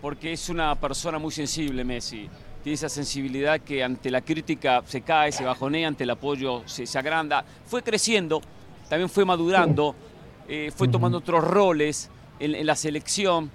Porque es una persona muy sensible, Messi. Tiene esa sensibilidad que ante la crítica se cae, se bajonea, ante el apoyo se, agranda. Fue creciendo, también fue madurando, eh, fue tomando otros roles en, la selección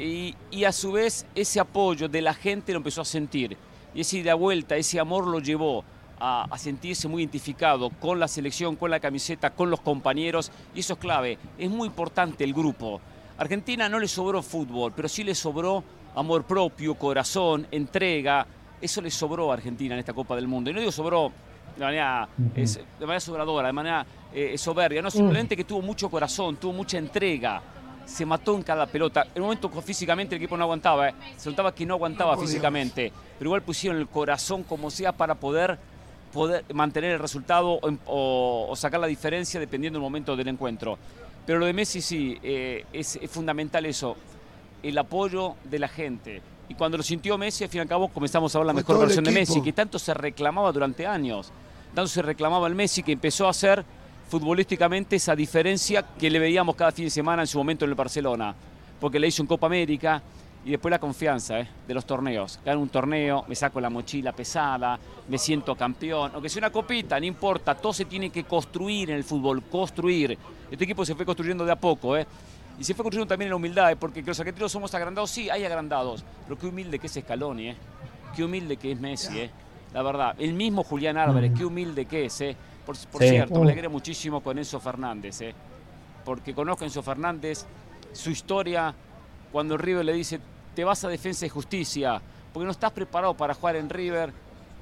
y, a su vez ese apoyo de la gente lo empezó a sentir. Y esa ida vuelta, ese amor lo llevó a, a, sentirse muy identificado con la selección, con la camiseta, con los compañeros, y eso es clave. Es muy importante el grupo. Argentina no le sobró fútbol, pero sí le sobró amor propio, corazón, entrega. Eso le sobró a Argentina en esta Copa del Mundo. Y no digo sobró de manera, de manera sobradora, de manera eh, soberbia, no, mm. simplemente que tuvo mucho corazón, tuvo mucha entrega. Se mató en cada pelota. En un momento físicamente el equipo no aguantaba, eh. se notaba que no aguantaba físicamente, pero igual pusieron el corazón como sea para poder, poder mantener el resultado o, sacar la diferencia dependiendo del momento del encuentro. Pero lo de Messi sí, eh, es, fundamental eso, el apoyo de la gente. Y cuando lo sintió Messi, al fin y al cabo comenzamos a ver la mejor versión de Messi, que tanto se reclamaba durante años. Tanto se reclamaba el Messi que empezó a hacer futbolísticamente esa diferencia que le veíamos cada fin de semana en su momento en el Barcelona. Porque le hizo en Copa América y después la confianza eh, de los torneos. Gano un torneo, me saco la mochila pesada, me siento campeón. Aunque sea una copita, no importa, todo se tiene que construir en el fútbol, construir. Este equipo se fue construyendo de a poco, ¿eh? Y se fue construyendo también en la humildad, ¿eh? porque los argentinos somos agrandados, sí, hay agrandados, pero qué humilde que es Scaloni, ¿eh? Qué humilde que es Messi, ¿eh? La verdad, el mismo Julián Álvarez, qué humilde que es, ¿eh? Por, cierto, me alegré muchísimo con Enzo Fernández, ¿eh? Porque conozco a Enzo Fernández, su historia, cuando River le dice, te vas a Defensa y Justicia, porque no estás preparado para jugar en River,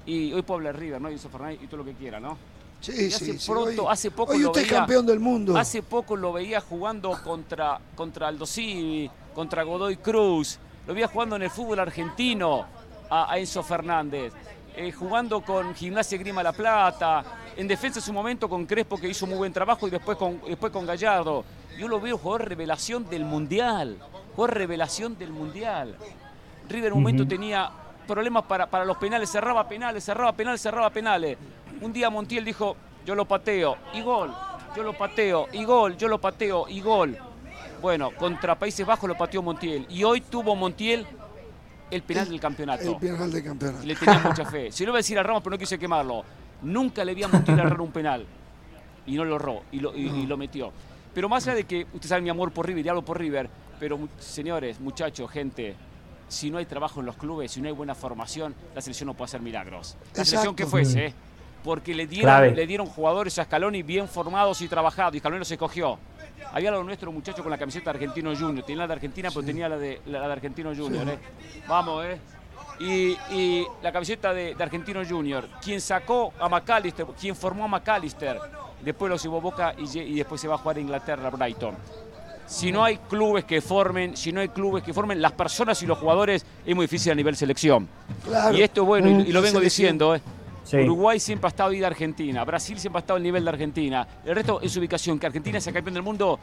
y hoy puedo hablar River, ¿no? Y Enzo Fernández y todo lo que quiera, ¿no? Sí, sí, hace Pronto, hace poco hoy usted es campeón del mundo. Hace poco lo veía jugando contra, contra Aldo Civi, contra Godoy Cruz. Lo veía jugando en el fútbol argentino a, Enzo Fernández. Eh, jugando con Gimnasia Grima La Plata. En defensa en su momento con Crespo que hizo muy buen trabajo y después con, después con Gallardo. Yo lo veo jugador revelación del Mundial. Jugador revelación del Mundial. River en un momento tenía problemas para, para los penales, cerraba penales, cerraba penales, cerraba penales. Un día Montiel dijo, yo lo pateo y gol, yo lo pateo y gol, yo lo pateo y gol. Bueno, contra Países Bajos lo pateó Montiel y hoy tuvo Montiel el penal del campeonato. El penal del campeonato. Le tenía mucha fe. Si no iba a decir a Ramos, pero no quise quemarlo. Nunca le vi a Montiel errar un penal. Y no lo erró y lo, y, lo metió. Pero más allá de que usted sabe mi amor por River y hablo por River, pero señores, muchachos, gente, si no hay trabajo en los clubes, si no hay buena formación, la selección no puede hacer milagros. La selección que fuese, ¿eh? porque le dieron, le dieron jugadores a Scaloni bien formados y trabajados, y Scaloni los escogió. Había lo nuestro muchacho con la camiseta de Argentino Junior, tenía la de Argentina, pero tenía la de, la de Argentino Junior. ¿eh? Vamos, ¿eh? Y, la camiseta de, Argentino Junior, quien sacó a McAllister, quien formó a McAllister, después lo llevó Boca y, y después se va a jugar a Inglaterra, Brighton. Si no hay clubes que formen, si no hay clubes que formen, las personas y los jugadores es muy difícil a nivel selección. Y esto bueno, y, lo vengo diciendo, ¿eh? Uruguay siempre ha estado ahí de Argentina, Brasil siempre ha estado al nivel de Argentina. El resto es su ubicación, que Argentina sea campeón del mundo,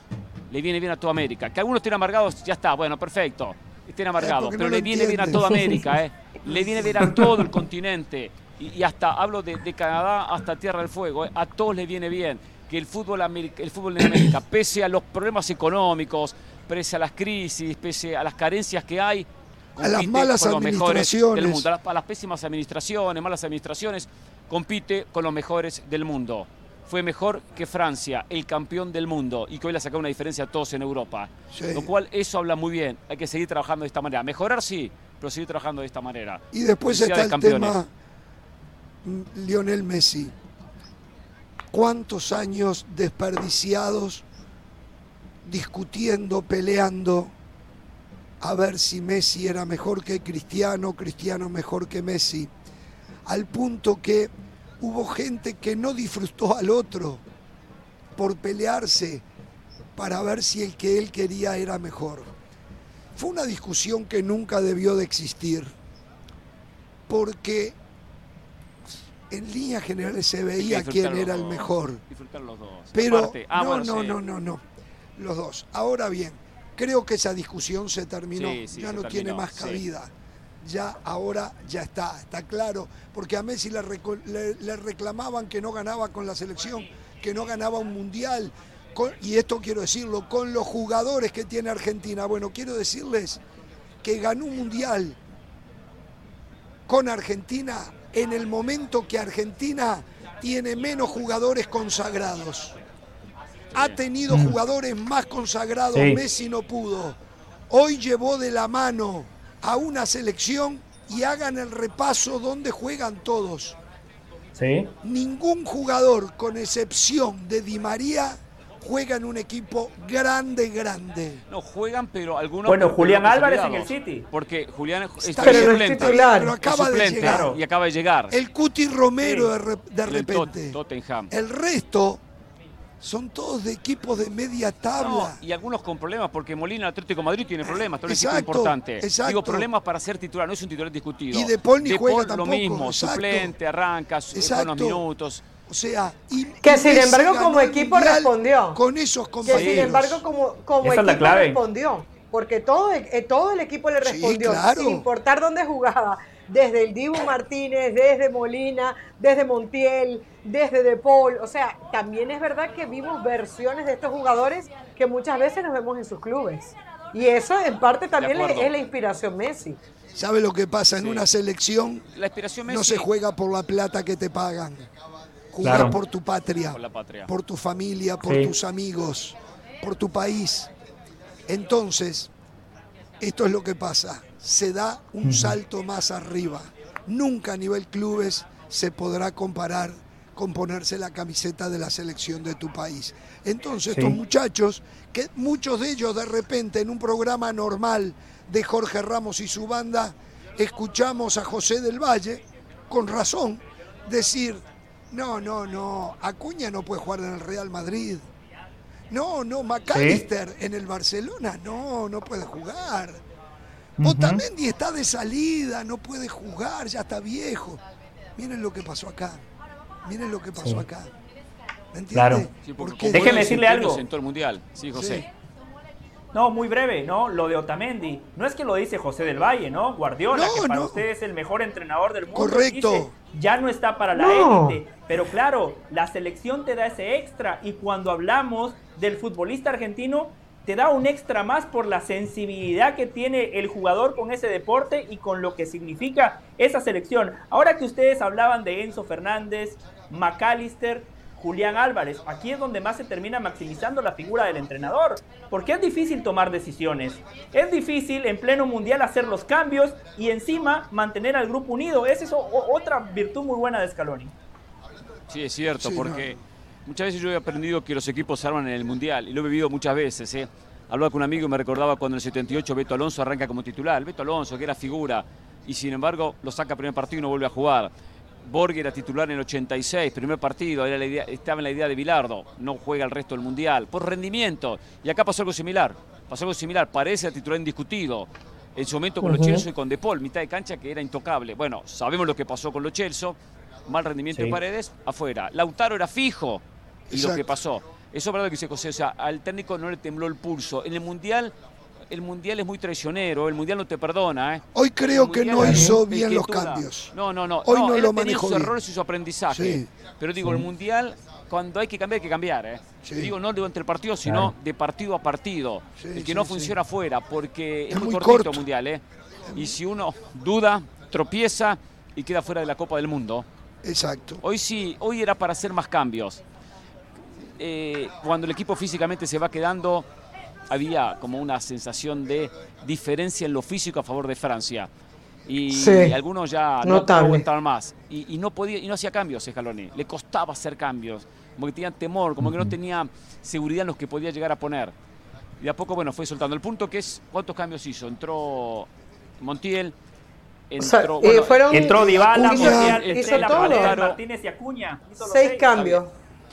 le viene bien a toda América. Que algunos estén amargados, ya está, bueno, perfecto, estén amargados, pero le viene bien a toda América, ¿eh? le viene bien a todo el continente. Y, hasta, hablo de, Canadá hasta Tierra del Fuego, ¿eh? a todos les viene bien que el fútbol, el fútbol en América, pese a los problemas económicos, pese a las crisis, pese a las carencias que hay, a las malas administraciones. Del mundo, a las pésimas administraciones, malas administraciones, compite con los mejores del mundo. Fue mejor que Francia, el campeón del mundo, y que hoy le ha sacado una diferencia a todos en Europa. Lo cual eso habla muy bien. Hay que seguir trabajando de esta manera. Mejorar sí, pero seguir trabajando de esta manera. Y después está el tema Lionel Messi. ¿Cuántos años desperdiciados discutiendo, peleando, a ver si Messi era mejor que Cristiano, Cristiano mejor que Messi, al punto que hubo gente que no disfrutó al otro por pelearse para ver si el que él quería era mejor. Fue una discusión que nunca debió de existir, porque en líneas generales se veía quién era el mejor. Pero ah, no, no, no, no, no, los dos. Ahora bien, Creo que esa discusión se terminó, ya no tiene más cabida. Ya ahora ya está, está claro, porque a Messi le, reclamaban que no ganaba con la selección, que no ganaba un mundial, y esto quiero decirlo, con los jugadores que tiene Argentina. Bueno, quiero decirles que ganó un mundial con Argentina en el momento que Argentina tiene menos jugadores consagrados. Ha tenido mm. jugadores más consagrados, Messi no pudo. Hoy llevó de la mano a una selección y hagan el repaso donde juegan todos. ¿Sí? Ningún jugador, con excepción de Di María, juega en un equipo grande, grande. No, juegan, pero algunos... Bueno, Julián Álvarez en el City. Porque Julián está suplente, pero acaba de llegar. Y acaba de llegar. El Cuti Romero de, repente. Tottenham. El resto son todos de equipos de media tabla. y algunos con problemas, porque Molina Atlético Madrid tiene problemas, todo es importante. Exacto. Digo, problemas para ser titular, no es un titular discutido. Y De Paul ni juega tampoco. lo mismo, suplente, arranca, unos minutos. O sea, y, que sin embargo como equipo respondió. Con esos compañeros. Que sin embargo como, como equipo respondió. Porque todo, eh, todo el equipo le respondió, sin importar dónde jugaba. Desde el Dibu Martínez, desde Molina, desde Montiel, desde De Paul. O sea, también es verdad que vimos versiones de estos jugadores que muchas veces nos vemos en sus clubes. Y eso en parte también es la inspiración Messi. ¿Sabe lo que pasa en una selección? La inspiración Messi. No se juega por la plata que te pagan. Jugar por tu patria, por, patria. por tu familia, por tus amigos, por tu país. Entonces, esto es lo que pasa. Se da un salto más arriba. Nunca a nivel clubes se podrá comparar con ponerse la camiseta de la selección de tu país. Entonces, estos muchachos, que muchos de ellos de repente en un programa normal de Jorge Ramos y su banda, escuchamos a José del Valle, con razón, decir, no, no, no. Acuña no puede jugar en el Real Madrid. No, no, McAllister en el Barcelona, no, no puede jugar. Otamendi está de salida, no puede jugar, ya está viejo. Miren lo que pasó acá. Miren lo que pasó acá. ¿Me entiende? Claro. Déjeme decirle algo. En todo el mundial. Sí, José. No, muy breve, ¿no? Lo de Otamendi. No es que lo dice José del Valle, ¿no? Guardiola, que para usted es el mejor entrenador del mundo. Correcto. ya no está para la élite. Pero claro, la selección te da ese extra. Y cuando hablamos del futbolista argentino, te da un extra más por la sensibilidad que tiene el jugador con ese deporte y con lo que significa esa selección. Ahora que ustedes hablaban de Enzo Fernández, McAllister, Julián Álvarez. Aquí es donde más se termina maximizando la figura del entrenador, porque es difícil tomar decisiones. Es difícil en pleno mundial hacer los cambios y encima mantener al grupo unido. Esa es otra virtud muy buena de Scaloni. Sí, es cierto, porque muchas veces yo he aprendido que los equipos se arman en el mundial y lo he vivido muchas veces. ¿eh? Hablaba con un amigo y me recordaba cuando en el 78 Beto Alonso arranca como titular. Beto Alonso, que era figura, y sin embargo lo saca primer partido y no vuelve a jugar. Borghi era titular en el 86, primer partido, era la idea, estaba en la idea de Bilardo, no juega el resto del Mundial, por rendimiento. Y acá pasó algo similar, pasó algo similar, parece el titular indiscutido. En su momento con los Chelsea y con De Paul, mitad de cancha que era intocable. Bueno, sabemos lo que pasó con los Chelsea, mal rendimiento de Paredes, afuera. Lautaro era fijo y lo que pasó. Eso es verdad que dice José, o sea, al técnico no le tembló el pulso. En el Mundial el Mundial es muy traicionero, el Mundial no te perdona. ¿eh? Hoy creo que no hizo bien los cambios. No, no, no. Hoy no, lo manejó sus errores y su aprendizaje. Pero digo, el Mundial, cuando hay que cambiar, hay que cambiar. ¿eh? Digo, no durante el partido, sino de partido a partido. el que no funciona afuera, porque es, muy, cortito el Mundial. ¿eh? Y si uno duda, tropieza y queda fuera de la Copa del Mundo. Exacto. Hoy sí, hoy era para hacer más cambios. Eh, cuando el equipo físicamente se va quedando había como una sensación de diferencia en lo físico a favor de Francia. Y, algunos ya no, aguantaban más. Y, no podía, y no hacía cambios Scaloni. Le costaba hacer cambios. Como que tenían temor, como que no tenía seguridad en los que podía llegar a poner. Y a poco, bueno, fue soltando. El punto que es, ¿cuántos cambios hizo? Entró Montiel, entró, eh, entró Dybala, Martínez y Acuña. seis cambios.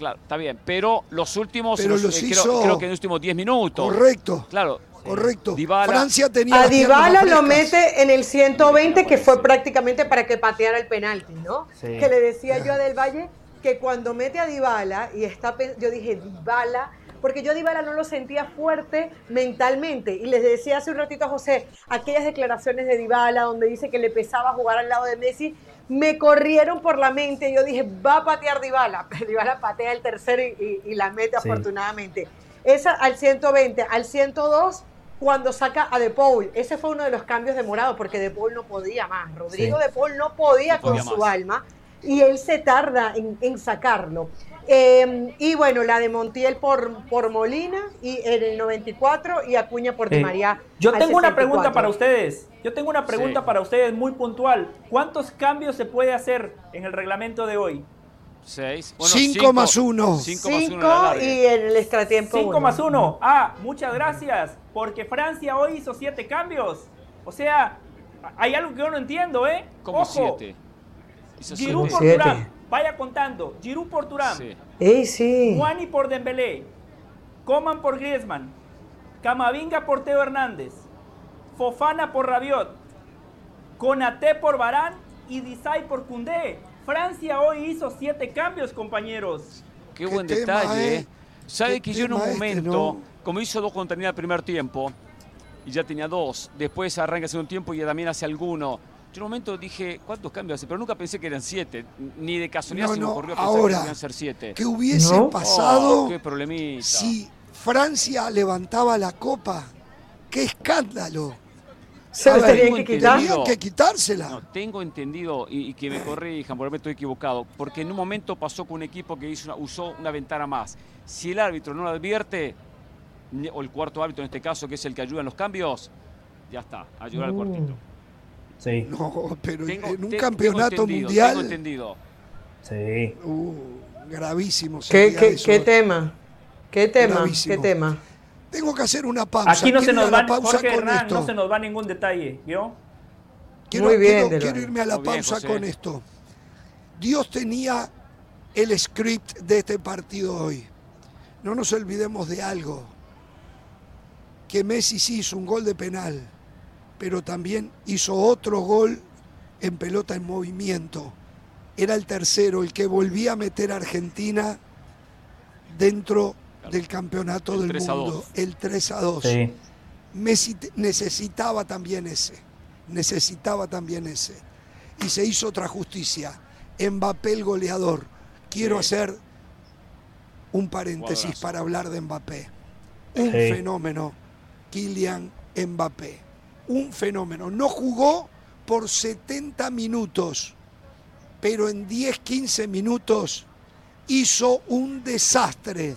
Claro, está bien. Pero los últimos, pero los eh, creo, que en los últimos 10 minutos. Correcto. Claro. Correcto. Francia tenía. A Dybala lo mete en el 120, que fue prácticamente para que pateara el penalti, ¿no? Que le decía yo a Del Valle que cuando mete a Dybala, y está, yo dije, Dybala, porque yo a Dybala no lo sentía fuerte mentalmente. Y les decía hace un ratito a José, aquellas declaraciones de Dybala donde dice que le pesaba jugar al lado de Messi, me corrieron por la mente. Yo dije, va a patear Dybala. Dybala patea el tercero y, la mete afortunadamente. Esa al 120. Al 102, cuando saca a De Paul. Ese fue uno de los cambios de Morado, porque De Paul no podía más. Rodrigo De Paul no podía, con su alma y él se tarda en, sacarlo. Em, y bueno, la de Montiel por, por Molina y en el 94 y Acuña por Di María. Yo tengo una pregunta para ustedes. Yo tengo una pregunta para ustedes muy puntual. ¿Cuántos cambios se puede hacer en el reglamento de hoy? 6. 5 más 1. 5 y en el extratiempo 5 más 1. Ah, muchas gracias. Porque Francia hoy hizo 7 cambios. O sea, hay algo que yo no entiendo, ¿eh? ¿Cómo 7? Giroud por Turán. Vaya contando. Giroud por Turán. Sí. sí. Juani por Dembélé. Coman por Griezmann. Camavinga por Teo Hernández. Fofana por Rabiot. Conate por Barán y Disay por Cundé. Francia hoy hizo siete cambios, compañeros. Qué, buen detalle. Eh. Sabe que yo en un este, momento, como hizo dos contra el primer tiempo, y ya tenía dos, después arranca hace un tiempo y también hace alguno. Yo en un momento dije, ¿cuántos cambios hace? Pero nunca pensé que eran siete. Ni de casualidad se me ocurrió pensar ahora, que iban ser siete. ¿Qué hubiese pasado oh, qué si Francia levantaba la copa? ¡Qué escándalo! Se tenía que quitar. que quitársela. No, tengo entendido, y, que me corrijan, porque me estoy equivocado, porque en un momento pasó con un equipo que hizo usó una ventana más. Si el árbitro no lo advierte, o el cuarto árbitro en este caso, que es el que ayuda en los cambios, ya está, ayudar al cuartito. Sí. No, pero en un campeonato mundial. Tengo entendido. Sí. Uh, gravísimo. ¿Qué, qué, ¿Qué, tema? ¿Qué tema? ¿Qué tema? Tengo que hacer una pausa. Aquí no se nos va, pausa con esto. no se nos va ningún detalle, ¿yo? Quiero, Muy bien, quiero, irme a la pausa con esto. Dios tenía el script de este partido hoy. No nos olvidemos de algo. Que Messi sí hizo un gol de penal, pero también hizo otro gol en pelota en movimiento. Era el tercero, el que volvía a meter a Argentina dentro del campeonato del mundo, el 3 a 2. Messi necesitaba también ese, necesitaba también ese. Y se hizo otra justicia. Mbappé el goleador. Quiero hacer un paréntesis para hablar de Mbappé. Un fenómeno, Kylian Mbappé. Un fenómeno. No jugó por 70 minutos, pero en 10, 15 minutos hizo un desastre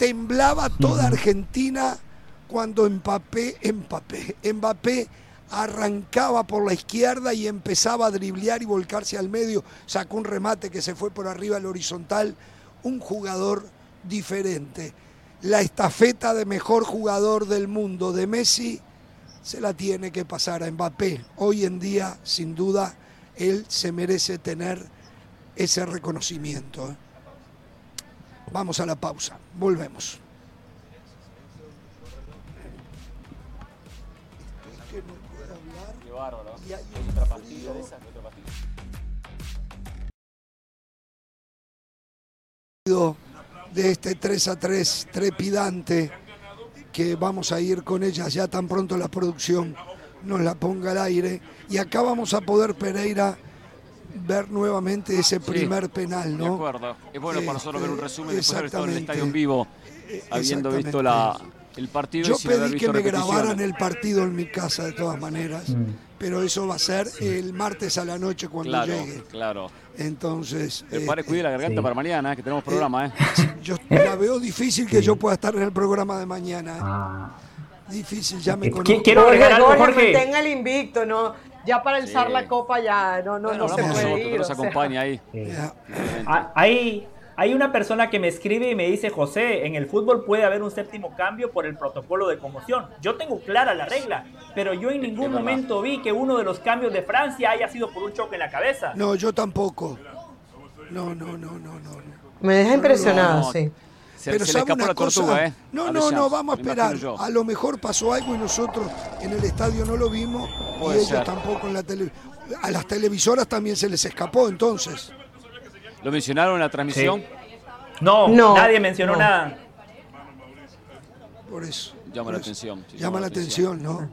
temblaba toda Argentina cuando Mbappé, Mbappé, Mbappé arrancaba por la izquierda y empezaba a driblear y volcarse al medio, sacó un remate que se fue por arriba al horizontal, un jugador diferente. La estafeta de mejor jugador del mundo de Messi se la tiene que pasar a Mbappé. Hoy en día, sin duda, él se merece tener ese reconocimiento. ¿eh? Vamos a la pausa, volvemos. de este 3 a 3 trepidante que vamos a ir con ella ya tan pronto la producción nos la ponga al aire y acá vamos a poder Pereira ver nuevamente ese primer penal, ¿no? De acuerdo. Es bueno para nosotros ver un resumen después de haber estado en el estadio en vivo, habiendo visto la, el partido. Yo pedí que me grabaran el partido en mi casa de todas maneras, mm. Pero eso va a ser el martes a la noche cuando llegue. Claro. Entonces. Pero para cuidar la garganta para mañana, que tenemos programa, ¿eh? Yo la veo difícil que yo pueda estar en el programa de mañana. ¿eh? Ah. Difícil, ya me conozco. Quiero agregar algo, Jorge. Jorge. el invicto, ¿no? ya para alzar la copa ya no, no, no se puede ir. Nos acompaña ahí. Ah, hay, una persona que me escribe y me dice, José, en el fútbol puede haber un séptimo cambio por el protocolo de conmoción. Yo tengo clara la regla, pero yo en ningún momento vi que uno de los cambios de Francia haya sido por un choque en la cabeza. No, yo tampoco. No, no, no, no, no. Me deja impresionado, sí. Pero se sabe una cosa, ¿eh? no, no, no, vamos a esperar. A lo mejor pasó algo y nosotros en el estadio no lo vimos y ellos tampoco en la televisión. A las televisoras también se les escapó entonces. ¿Lo mencionaron en la transmisión? No, no, nadie mencionó nada. Por eso. Llama la atención. llama, la atención, ¿no?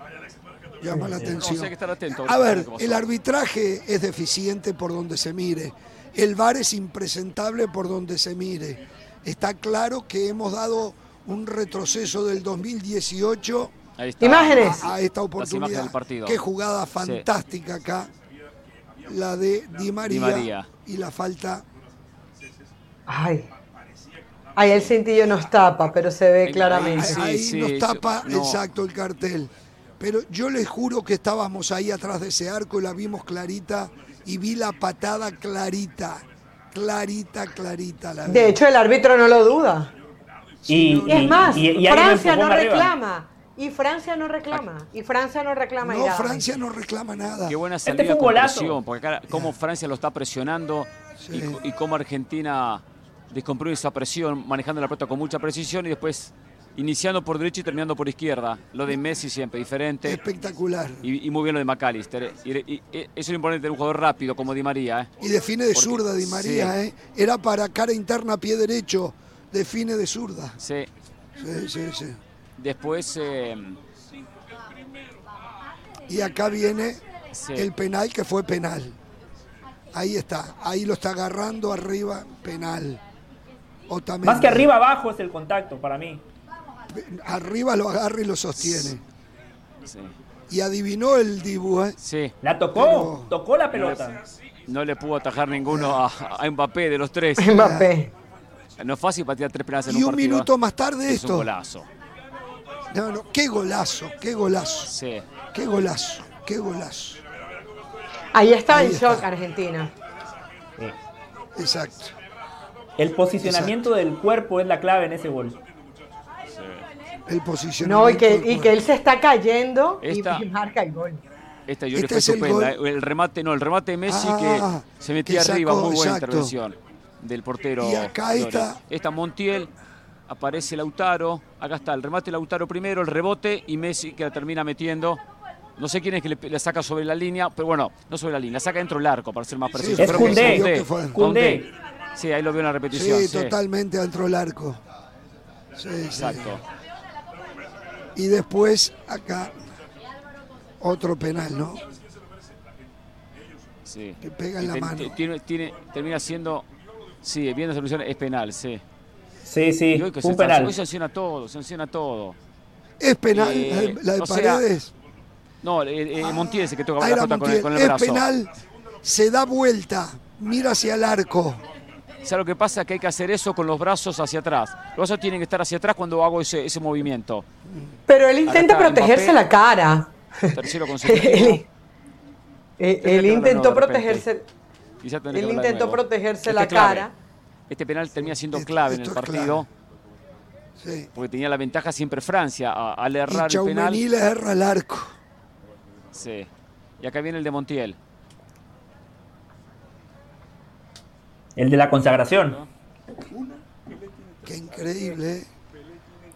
Llama la atención. que estar atento a ver, el arbitraje es deficiente por donde se mire. El VAR es impresentable por donde se mire. Está claro que hemos dado un retroceso del 2018 Imágenes. A, esta oportunidad. Del partido. Qué jugada fantástica acá. La de Di María, Y la falta. Ay. Ahí el cintillo nos tapa, pero se ve claramente. Ahí, nos tapa, exacto, el cartel. Pero yo les juro que estábamos ahí atrás de ese arco y la vimos clarita y vi la patada clarita, clarita, clarita. La de hecho, el árbitro no lo duda. Y, es más, Francia no reclama. Y Francia no reclama. Y Francia no reclama. No, Francia no reclama nada. Qué buena este salida este con porque acá, cómo Francia lo está presionando y, y, cómo Argentina descomprime esa presión, manejando la pelota con mucha precisión y después iniciando por derecha y terminando por izquierda. Lo de Messi siempre diferente. Espectacular. Y, muy bien lo de McAllister. Y, eso es lo importante de un jugador rápido como Di María. ¿eh? Y define de zurda Di María. ¿eh? Era para cara interna, pie derecho. Define de zurda. Sí. Sí, sí, sí. Después... Eh, y acá viene el penal que fue penal. Ahí está. Ahí lo está agarrando arriba, penal. Más que arriba abajo es el contacto para mí arriba lo agarra y lo sostiene. Y adivinó el Dibu, ¿eh? Sí. La tocó, tocó la pelota. No le, pudo atajar ninguno a, Mbappé de los tres. Mbappé. No es fácil patear tres penales en y un, un minuto más tarde es esto. Un golazo. No, no, qué golazo, qué golazo. Sí. Qué golazo, qué golazo. Ahí está el shock Argentina. Exacto. El posicionamiento del cuerpo es la clave en ese gol el posicionamiento. No, y que, y que él se está cayendo y marca el gol. Esta yo este fue estupenda. El, remate, no, el remate de Messi que ah, se metía arriba, muy buena intervención del portero. Y acá está. Esta Montiel, aparece Lautaro, acá está el remate Lautaro primero, el rebote y Messi que la termina metiendo. No sé quién es que le, saca sobre la línea, pero bueno, no sobre la línea, la saca dentro del arco para ser más preciso. es Cundé. Sí, ahí lo veo en la repetición. Sí, totalmente dentro del arco. Sí, Exacto. Y después acá otro penal, ¿no? Sí. Que pega en la mano. Tiene, termina siendo, sí, viendo esa solución, es penal, sí. Sí, sí, un penal. Hoy sanciona todo, sanciona todo. ¿Es penal eh, la de, Paredes? no, eh, eh Montiel es el que toca la pelota con, con, el brazo. Es penal, se da vuelta, mira hacia el arco. ¿Sabes lo que pasa? Que hay que hacer eso con los brazos hacia atrás. Los brazos tienen que estar hacia atrás cuando hago ese, ese movimiento. Pero él intenta protegerse la cara. Tercero consecutivo. él, él intentó protegerse. Él intentó protegerse la cara. Este penal termina siendo clave en el partido. Sí. Porque tenía la ventaja siempre Francia al errar y el penal. le erra el arco. Sí. Y acá viene el de Montiel. El de la consagración. Qué increíble, ¿eh?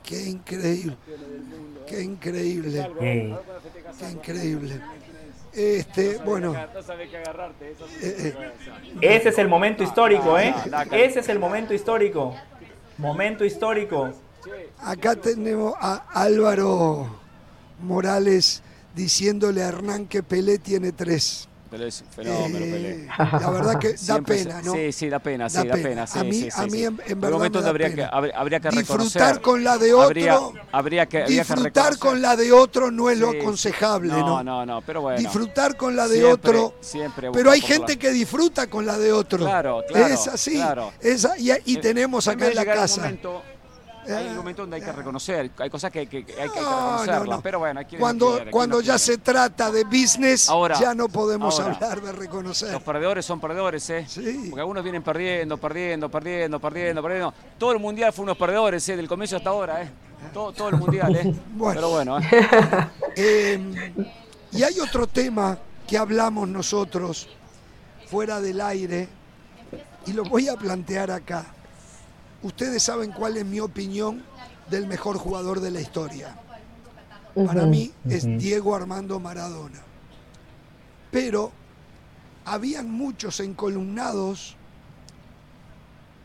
Qué increíble. Qué increíble. Qué increíble. Este, bueno. Ese es el momento histórico, ¿eh? Ese es el momento histórico. Momento histórico. Acá tenemos a Álvaro Morales diciéndole a Hernán que Pelé tiene tres. Pelé es fenómeno, eh, La verdad que da pena, ¿no? Sí, sí, da pena, sí, da, pena. a mí, a mí en, verdad momento habría, Que, habría, que Disfrutar con la de otro. Habría, que, disfrutar con la de otro no es lo aconsejable, ¿no? No, no, no, pero bueno. Disfrutar con la de otro. Siempre pero hay gente que disfruta con la de otro. Claro, claro. Es así. Claro. y, y tenemos acá en la casa hay un momento donde hay que reconocer, hay cosas que, hay, que, reconocerlas, pero bueno, hay que Cuando, cuando ya se trata de business, ya no podemos hablar de reconocer. Los perdedores son perdedores, ¿eh? Sí. Porque algunos vienen perdiendo, perdiendo, perdiendo, perdiendo, perdiendo. Todo el mundial fue unos perdedores, ¿eh? Del comienzo hasta ahora, ¿eh? Todo, todo el mundial, ¿eh? Pero bueno, ¿eh? Em, y hay otro tema que hablamos nosotros fuera del aire y lo voy a plantear acá. Ustedes saben cuál es mi opinión del mejor jugador de la historia. Para mí es Diego Armando Maradona. Pero habían muchos encolumnados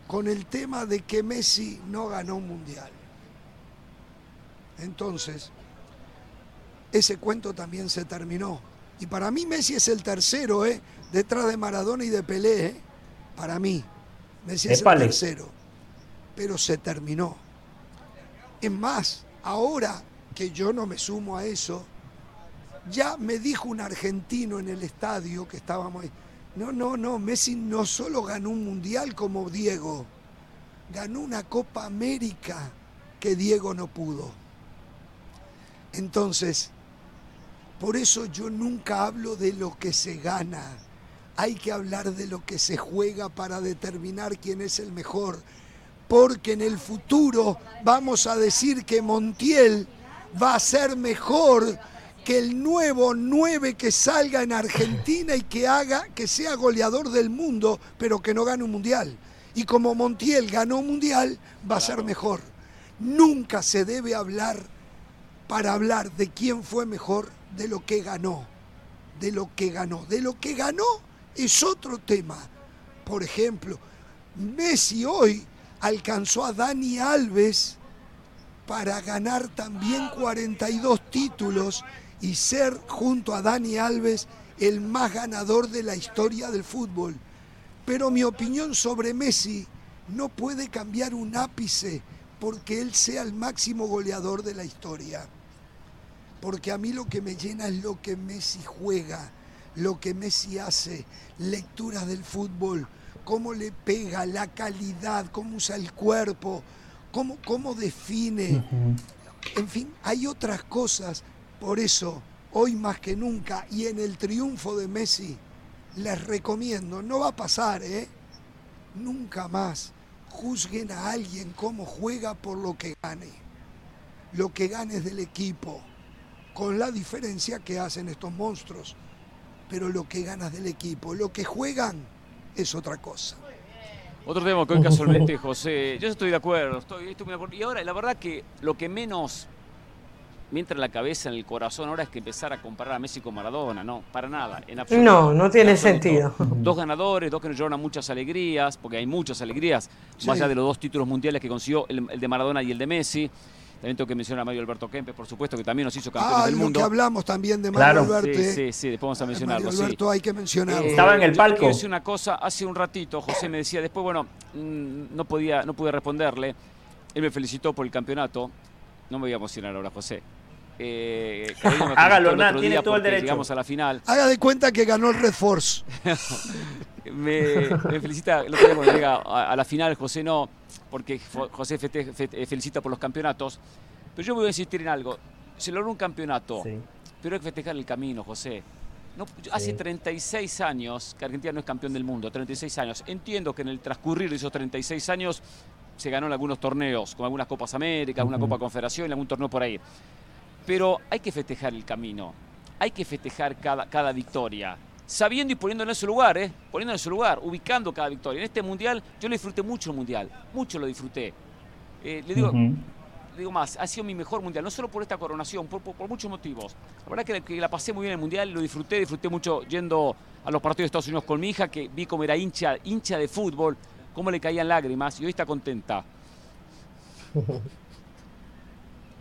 con el tema de que Messi no ganó un mundial. Entonces, ese cuento también se terminó. Y para mí Messi es el tercero, ¿eh? detrás de Maradona y de Pelé. ¿eh? Para mí, Messi es el tercero pero se terminó. Es más, ahora que yo no me sumo a eso, ya me dijo un argentino en el estadio que estábamos ahí, no, no, no, Messi no solo ganó un mundial como Diego, ganó una Copa América que Diego no pudo. Entonces, por eso yo nunca hablo de lo que se gana. Hay que hablar de lo que se juega para determinar quién es el mejor. Porque en el futuro vamos a decir que Montiel va a ser mejor que el nuevo 9 que salga en Argentina y que haga que sea goleador del mundo, pero que no gane un mundial. Y como Montiel ganó un mundial, va a ser mejor. Nunca se debe hablar para hablar de quién fue mejor de lo que ganó. De lo que ganó. De lo que ganó es otro tema. Por ejemplo, Messi hoy alcanzó a Dani Alves para ganar también 42 títulos y ser junto a Dani Alves el más ganador de la historia del fútbol. Pero mi opinión sobre Messi no puede cambiar un ápice porque él sea el máximo goleador de la historia. Porque a mí lo que me llena es lo que Messi juega, lo que Messi hace, lecturas del fútbol, cómo le pega, la calidad, cómo usa el cuerpo, cómo, cómo define. En fin, hay otras cosas por eso, hoy más que nunca y en el triunfo de Messi, les recomiendo, no va a pasar, ¿eh? Nunca más juzguen a alguien cómo juega por lo que gane. Lo que gane es del equipo, con la diferencia que hacen estos monstruos. Pero lo que ganas del equipo, lo que juegan es otra cosa. Otro tema que hoy casualmente, José, yo estoy de acuerdo, estoy, estoy muy de acuerdo. Y ahora, la verdad que lo que menos mientras la cabeza, en el corazón, ahora es que empezar a comparar a Messi con Maradona, no, para nada, en absoluto. No, no tiene sentido. Dos ganadores, dos que nos llevaron a muchas alegrías, porque hay muchas alegrías, más allá de los dos títulos mundiales que consiguió el, de Maradona y el de Messi. También tengo que mencionar a Mario Alberto Kempes, por supuesto, que también nos hizo campeones ah, del mundo. que hablamos también de Mario Alberto. Sí, sí, sí, después vamos a mencionarlo. Mario Alberto hay que mencionarlo. Eh, Estaba en el palco. Quiero decir una cosa, hace un ratito José me decía, después, bueno, mm, no podía, no pude responderle. Él me felicitó por el campeonato. No me voy a emocionar ahora, José. Eh, Hágalo, Hernán, tiene todo el derecho. Llegamos a la final. Haga de cuenta que ganó el Red Force. me, felicita, lo que llega a, la final, José no, porque José eh, felicita por los campeonatos. Pero yo voy a insistir en algo. Se logró un campeonato, pero hay que festejar el camino, José. No, hace 36 años que Argentina no es campeón del mundo, 36 años. Entiendo que en el transcurrir de esos 36 años se ganó en algunos torneos, como algunas Copas América, alguna Copa Confederación, algún torneo por ahí. Pero hay que festejar el camino, hay que festejar cada, cada victoria, sabiendo y poniéndolo en su lugar, ¿eh? poniéndolo en su lugar, ubicando cada victoria. En este mundial, yo le disfruté mucho el mundial, mucho lo disfruté. Eh, le digo, digo más, ha sido mi mejor mundial, no solo por esta coronación, por, muchos motivos. La verdad que, que, la pasé muy bien en el mundial, lo disfruté, disfruté mucho yendo a los partidos de Estados Unidos con mi hija, que vi cómo era hincha, hincha de fútbol, cómo le caían lágrimas, y hoy está contenta.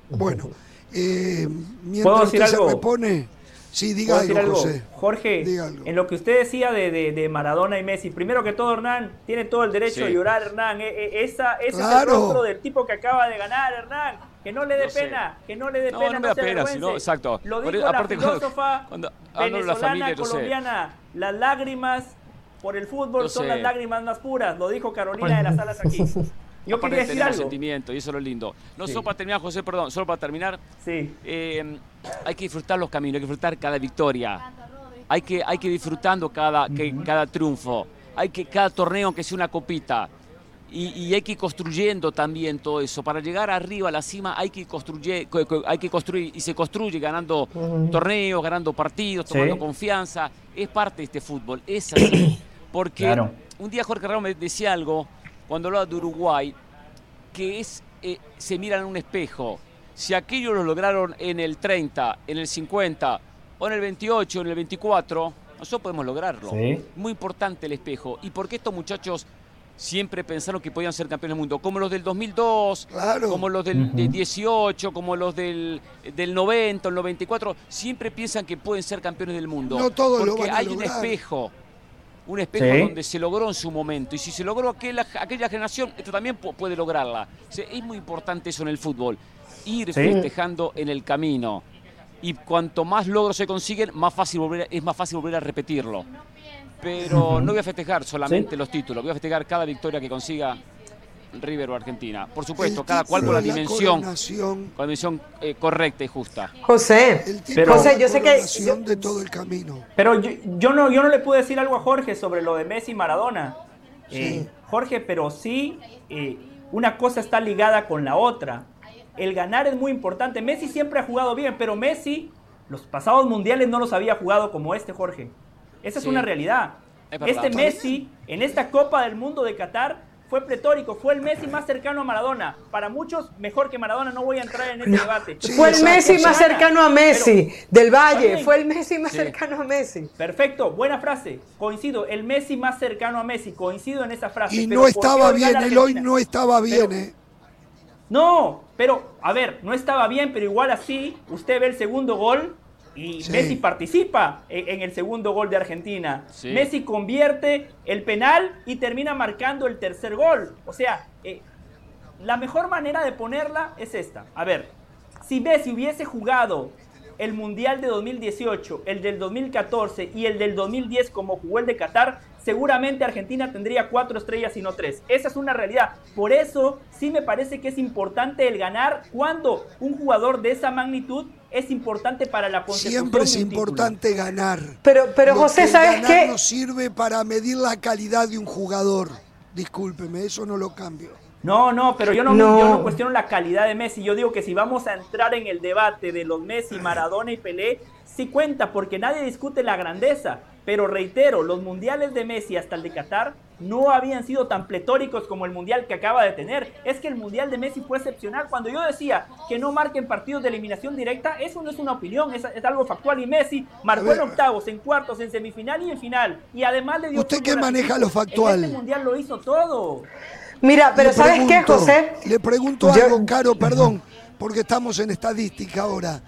Bueno, eh, mientras usted se repone, sí, diga algo, Jorge, en lo que usted decía de, Maradona y Messi, primero que todo, Hernán, tiene todo el derecho a llorar, Hernán. E, e, esa, ese es el rostro del tipo que acaba de ganar, Hernán. Que no le dé pena, que no le dé pena, no, me da pena, sino, exacto. Lo dijo la filósofa venezolana, colombiana, las lágrimas por el fútbol son las lágrimas más puras, lo dijo Carolina de las Salas aquí. Yo quería decir algo. sentimiento y eso es lo lindo. No solo para terminar, José, perdón, solo para terminar. Sí. Eh, hay que disfrutar los caminos, hay que disfrutar cada victoria. Hay que, hay que disfrutando cada, que, cada triunfo. Hay que cada torneo que sea una copita. Y, hay que ir construyendo también todo eso. Para llegar arriba a la cima hay que construir, hay que construir y se construye ganando torneos, ganando partidos, tomando confianza. Es parte de este fútbol, es así. Porque un día Jorge Ramos me decía algo cuando hablaba de Uruguay, que es, eh, se miran en un espejo. Si aquellos lo lograron en el 30, en el 50 o en el 28, en el 24, nosotros podemos lograrlo. Muy importante el espejo. ¿Y por qué estos muchachos siempre pensaron que podían ser campeones del mundo? Como los del 2002, como los del 18, como los del, del 90, el 94, siempre piensan que pueden ser campeones del mundo. No todos porque lo hay un espejo un espejo donde se logró en su momento. Y si se logró aquella, aquella generación, esto también puede lograrla. es muy importante eso en el fútbol, ir festejando en el camino. Y cuanto más logros se consiguen, más fácil volver, es más fácil volver a repetirlo. Pero no voy a festejar solamente los títulos, voy a festejar cada victoria que consiga River o Argentina. Por supuesto, cada cual con la dimensión, con la dimensión eh, correcta y justa. José, pero, José, yo sé que de todo el camino. Pero yo, no, yo no le puedo decir algo a Jorge sobre lo de Messi y Maradona. Eh, Jorge, pero sí, eh, una cosa está ligada con la otra. El ganar es muy importante. Messi siempre ha jugado bien, pero Messi los pasados mundiales no los había jugado como este, Jorge. Esa es una realidad. este Messi, en esta Copa del Mundo de Qatar, fue pletórico, fue el Messi más cercano a Maradona. Para muchos, mejor que Maradona, no voy a entrar en ese debate. fue el Messi más cercano a Messi, del Valle, fue el Messi más cercano a Messi. Perfecto, buena frase, coincido, el Messi más cercano a Messi, coincido en esa frase. Y no estaba bien, el hoy no estaba bien, ¿eh? No, pero, a ver, no estaba bien, pero igual así, usted ve el segundo gol y Messi participa en, el segundo gol de Argentina. Messi convierte el penal y termina marcando el tercer gol. O sea, eh, la mejor manera de ponerla es esta. A ver, si Messi hubiese jugado el Mundial de 2018, el del 2014 y el del 2010 como jugó el de Qatar, seguramente Argentina tendría cuatro estrellas y no tres. Esa es una realidad. Por eso sí me parece que es importante el ganar cuando un jugador de esa magnitud es importante para la consecución Siempre es importante ganar. Pero, pero José, ¿sabes qué? no sirve para medir la calidad de un jugador. Discúlpeme, eso no lo cambio. No, no, pero yo no, yo no cuestiono la calidad de Messi. Yo digo que si vamos a entrar en el debate de los Messi, Maradona y Pelé, sí cuenta, porque nadie discute la grandeza. Pero reitero, los mundiales de Messi hasta el de Qatar no habían sido tan pletóricos como el mundial que acaba de tener. Es que el mundial de Messi fue excepcional. Cuando yo decía que no marquen partidos de eliminación directa, eso no es una opinión, es, algo factual. Y Messi marcó en octavos, en cuartos, en semifinal y en final. Y además le dio. ¿Usted qué maneja lo factual? este mundial lo hizo todo. Mira, pero ¿sabes qué, José? Le pregunto algo, Caro, perdón, porque estamos en estadística ahora.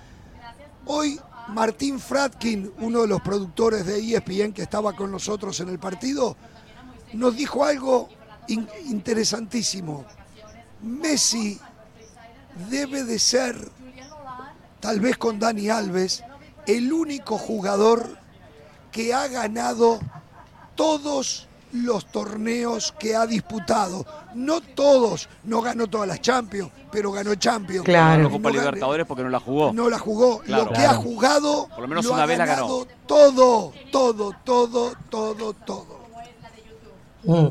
Hoy Martín Fratkin, uno de los productores de ESPN que estaba con nosotros en el partido, nos dijo algo interesantísimo. Messi debe de ser, tal vez con Dani Alves, el único jugador que ha ganado todos los torneos que ha disputado. No todos, no ganó todas las Champions, pero ganó Champions. Claro. No Copa Libertadores porque no la jugó. No la jugó. lo que ha jugado, por lo menos una vez la ganó. Todo, todo, todo, todo, todo. Mm.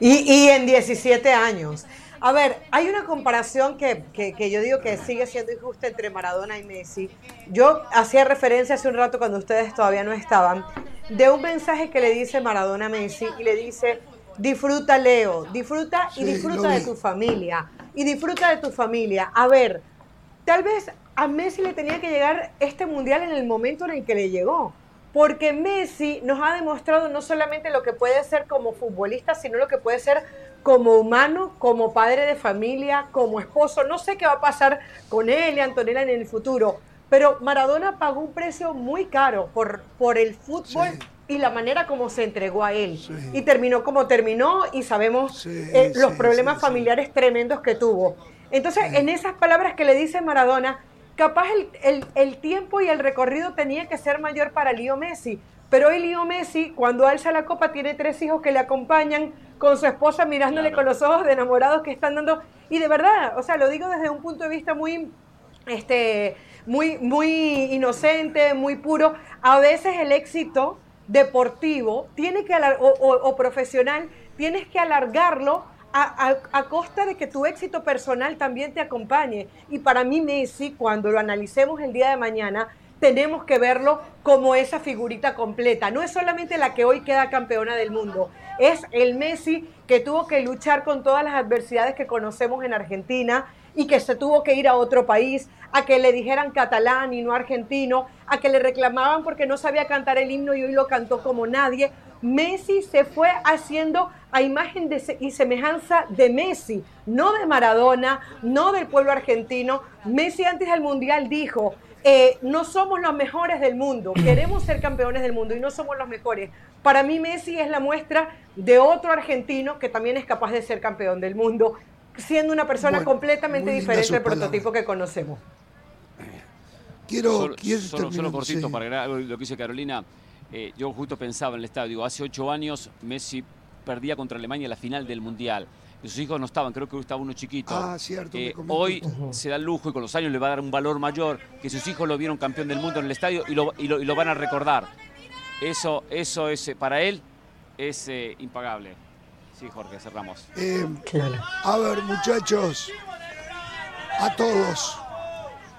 Y, y en 17 años. A ver, hay una comparación que, yo digo que sigue siendo injusta entre Maradona y Messi. Yo hacía referencia hace un rato cuando ustedes todavía no estaban, de un mensaje que le dice Maradona a Messi y le dice, disfruta Leo, disfruta y disfruta de tu familia. Y disfruta de tu familia. A ver, tal vez a Messi le tenía que llegar este mundial en el momento en el que le llegó. Porque Messi nos ha demostrado no solamente lo que puede ser como futbolista, sino lo que puede ser como humano, como padre de familia, como esposo. No sé qué va a pasar con él y Antonella en el futuro, pero Maradona pagó un precio muy caro por, por el fútbol. Y la manera como se entregó a él. Y terminó como terminó y sabemos eh, los problemas familiares tremendos que tuvo. Entonces, en esas palabras que le dice Maradona, capaz el, el, tiempo y el recorrido tenía que ser mayor para Leo Messi. Pero hoy Leo Messi, cuando alza la copa, tiene tres hijos que le acompañan con su esposa mirándole con los ojos de enamorados que están dando. Y de verdad, o sea, lo digo desde un punto de vista muy, este, muy, muy inocente, muy puro. A veces el éxito deportivo tiene que o, profesional tienes que alargarlo a, a, costa de que tu éxito personal también te acompañe. Y para mí Messi, cuando lo analicemos el día de mañana, tenemos que verlo como esa figurita completa. No es solamente la que hoy queda campeona del mundo, es el Messi que tuvo que luchar con todas las adversidades que conocemos en Argentina y que se tuvo que ir a otro país, a que le dijeran catalán y no argentino, a que le reclamaban porque no sabía cantar el himno y hoy lo cantó como nadie. Messi se fue haciendo a imagen y semejanza de Messi, no de Maradona, no del pueblo argentino. Messi antes del Mundial dijo, eh, no somos los mejores del mundo, queremos ser campeones del mundo y no somos los mejores. Para mí Messi es la muestra de otro argentino que también es capaz de ser campeón del mundo, siendo una persona completamente diferente del prototipo que conocemos. Quiero, solo, solo, cortito para agregar lo que dice Carolina. Eh, yo justo pensaba en el estadio, hace ocho años Messi perdía contra Alemania la final del Mundial sus hijos no estaban, creo que estaba uno chiquito. Ah, cierto. Eh, hoy se da el lujo y con los años le va a dar un valor mayor que sus hijos lo vieron campeón del mundo en el estadio y lo, y lo, van a recordar. Eso, eso es, eh, para él es eh, impagable. Sí, Jorge, cerramos. a ver, muchachos, a todos,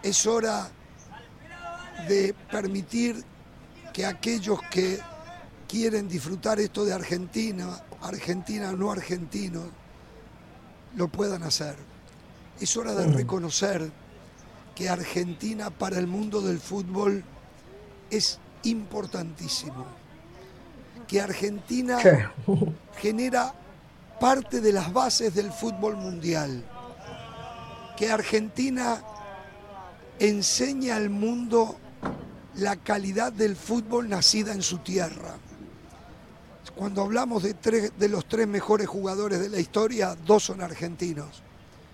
es hora de permitir que aquellos que quieren disfrutar esto de Argentina, Argentina no argentinos, lo puedan hacer. Es hora de mm. reconocer que Argentina para el mundo del fútbol es importantísimo. Que Argentina genera parte de las bases del fútbol mundial. Que Argentina enseña al mundo la calidad del fútbol nacida en su tierra. Cuando hablamos de, tres, de los tres mejores jugadores de la historia, dos son argentinos.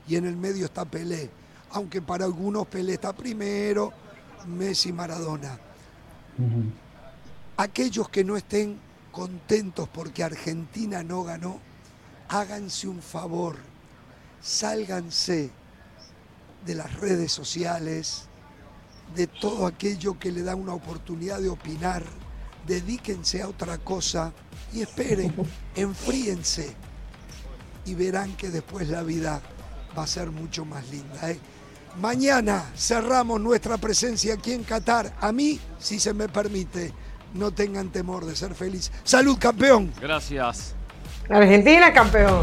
Y en el medio está Pelé. Aunque para algunos Pelé está primero, Messi, Maradona. Aquellos que no estén contentos porque Argentina no ganó, háganse un favor, sálganse de las redes sociales, de todo aquello que le da una oportunidad de opinar, dedíquense a otra cosa y esperen, enfríense y verán que después la vida va a ser mucho más linda. ¿eh? Mañana cerramos nuestra presencia aquí en Qatar. A mí, si se me permite, no tengan temor de ser feliz. Salud, campeón. Gracias. Argentina, campeón.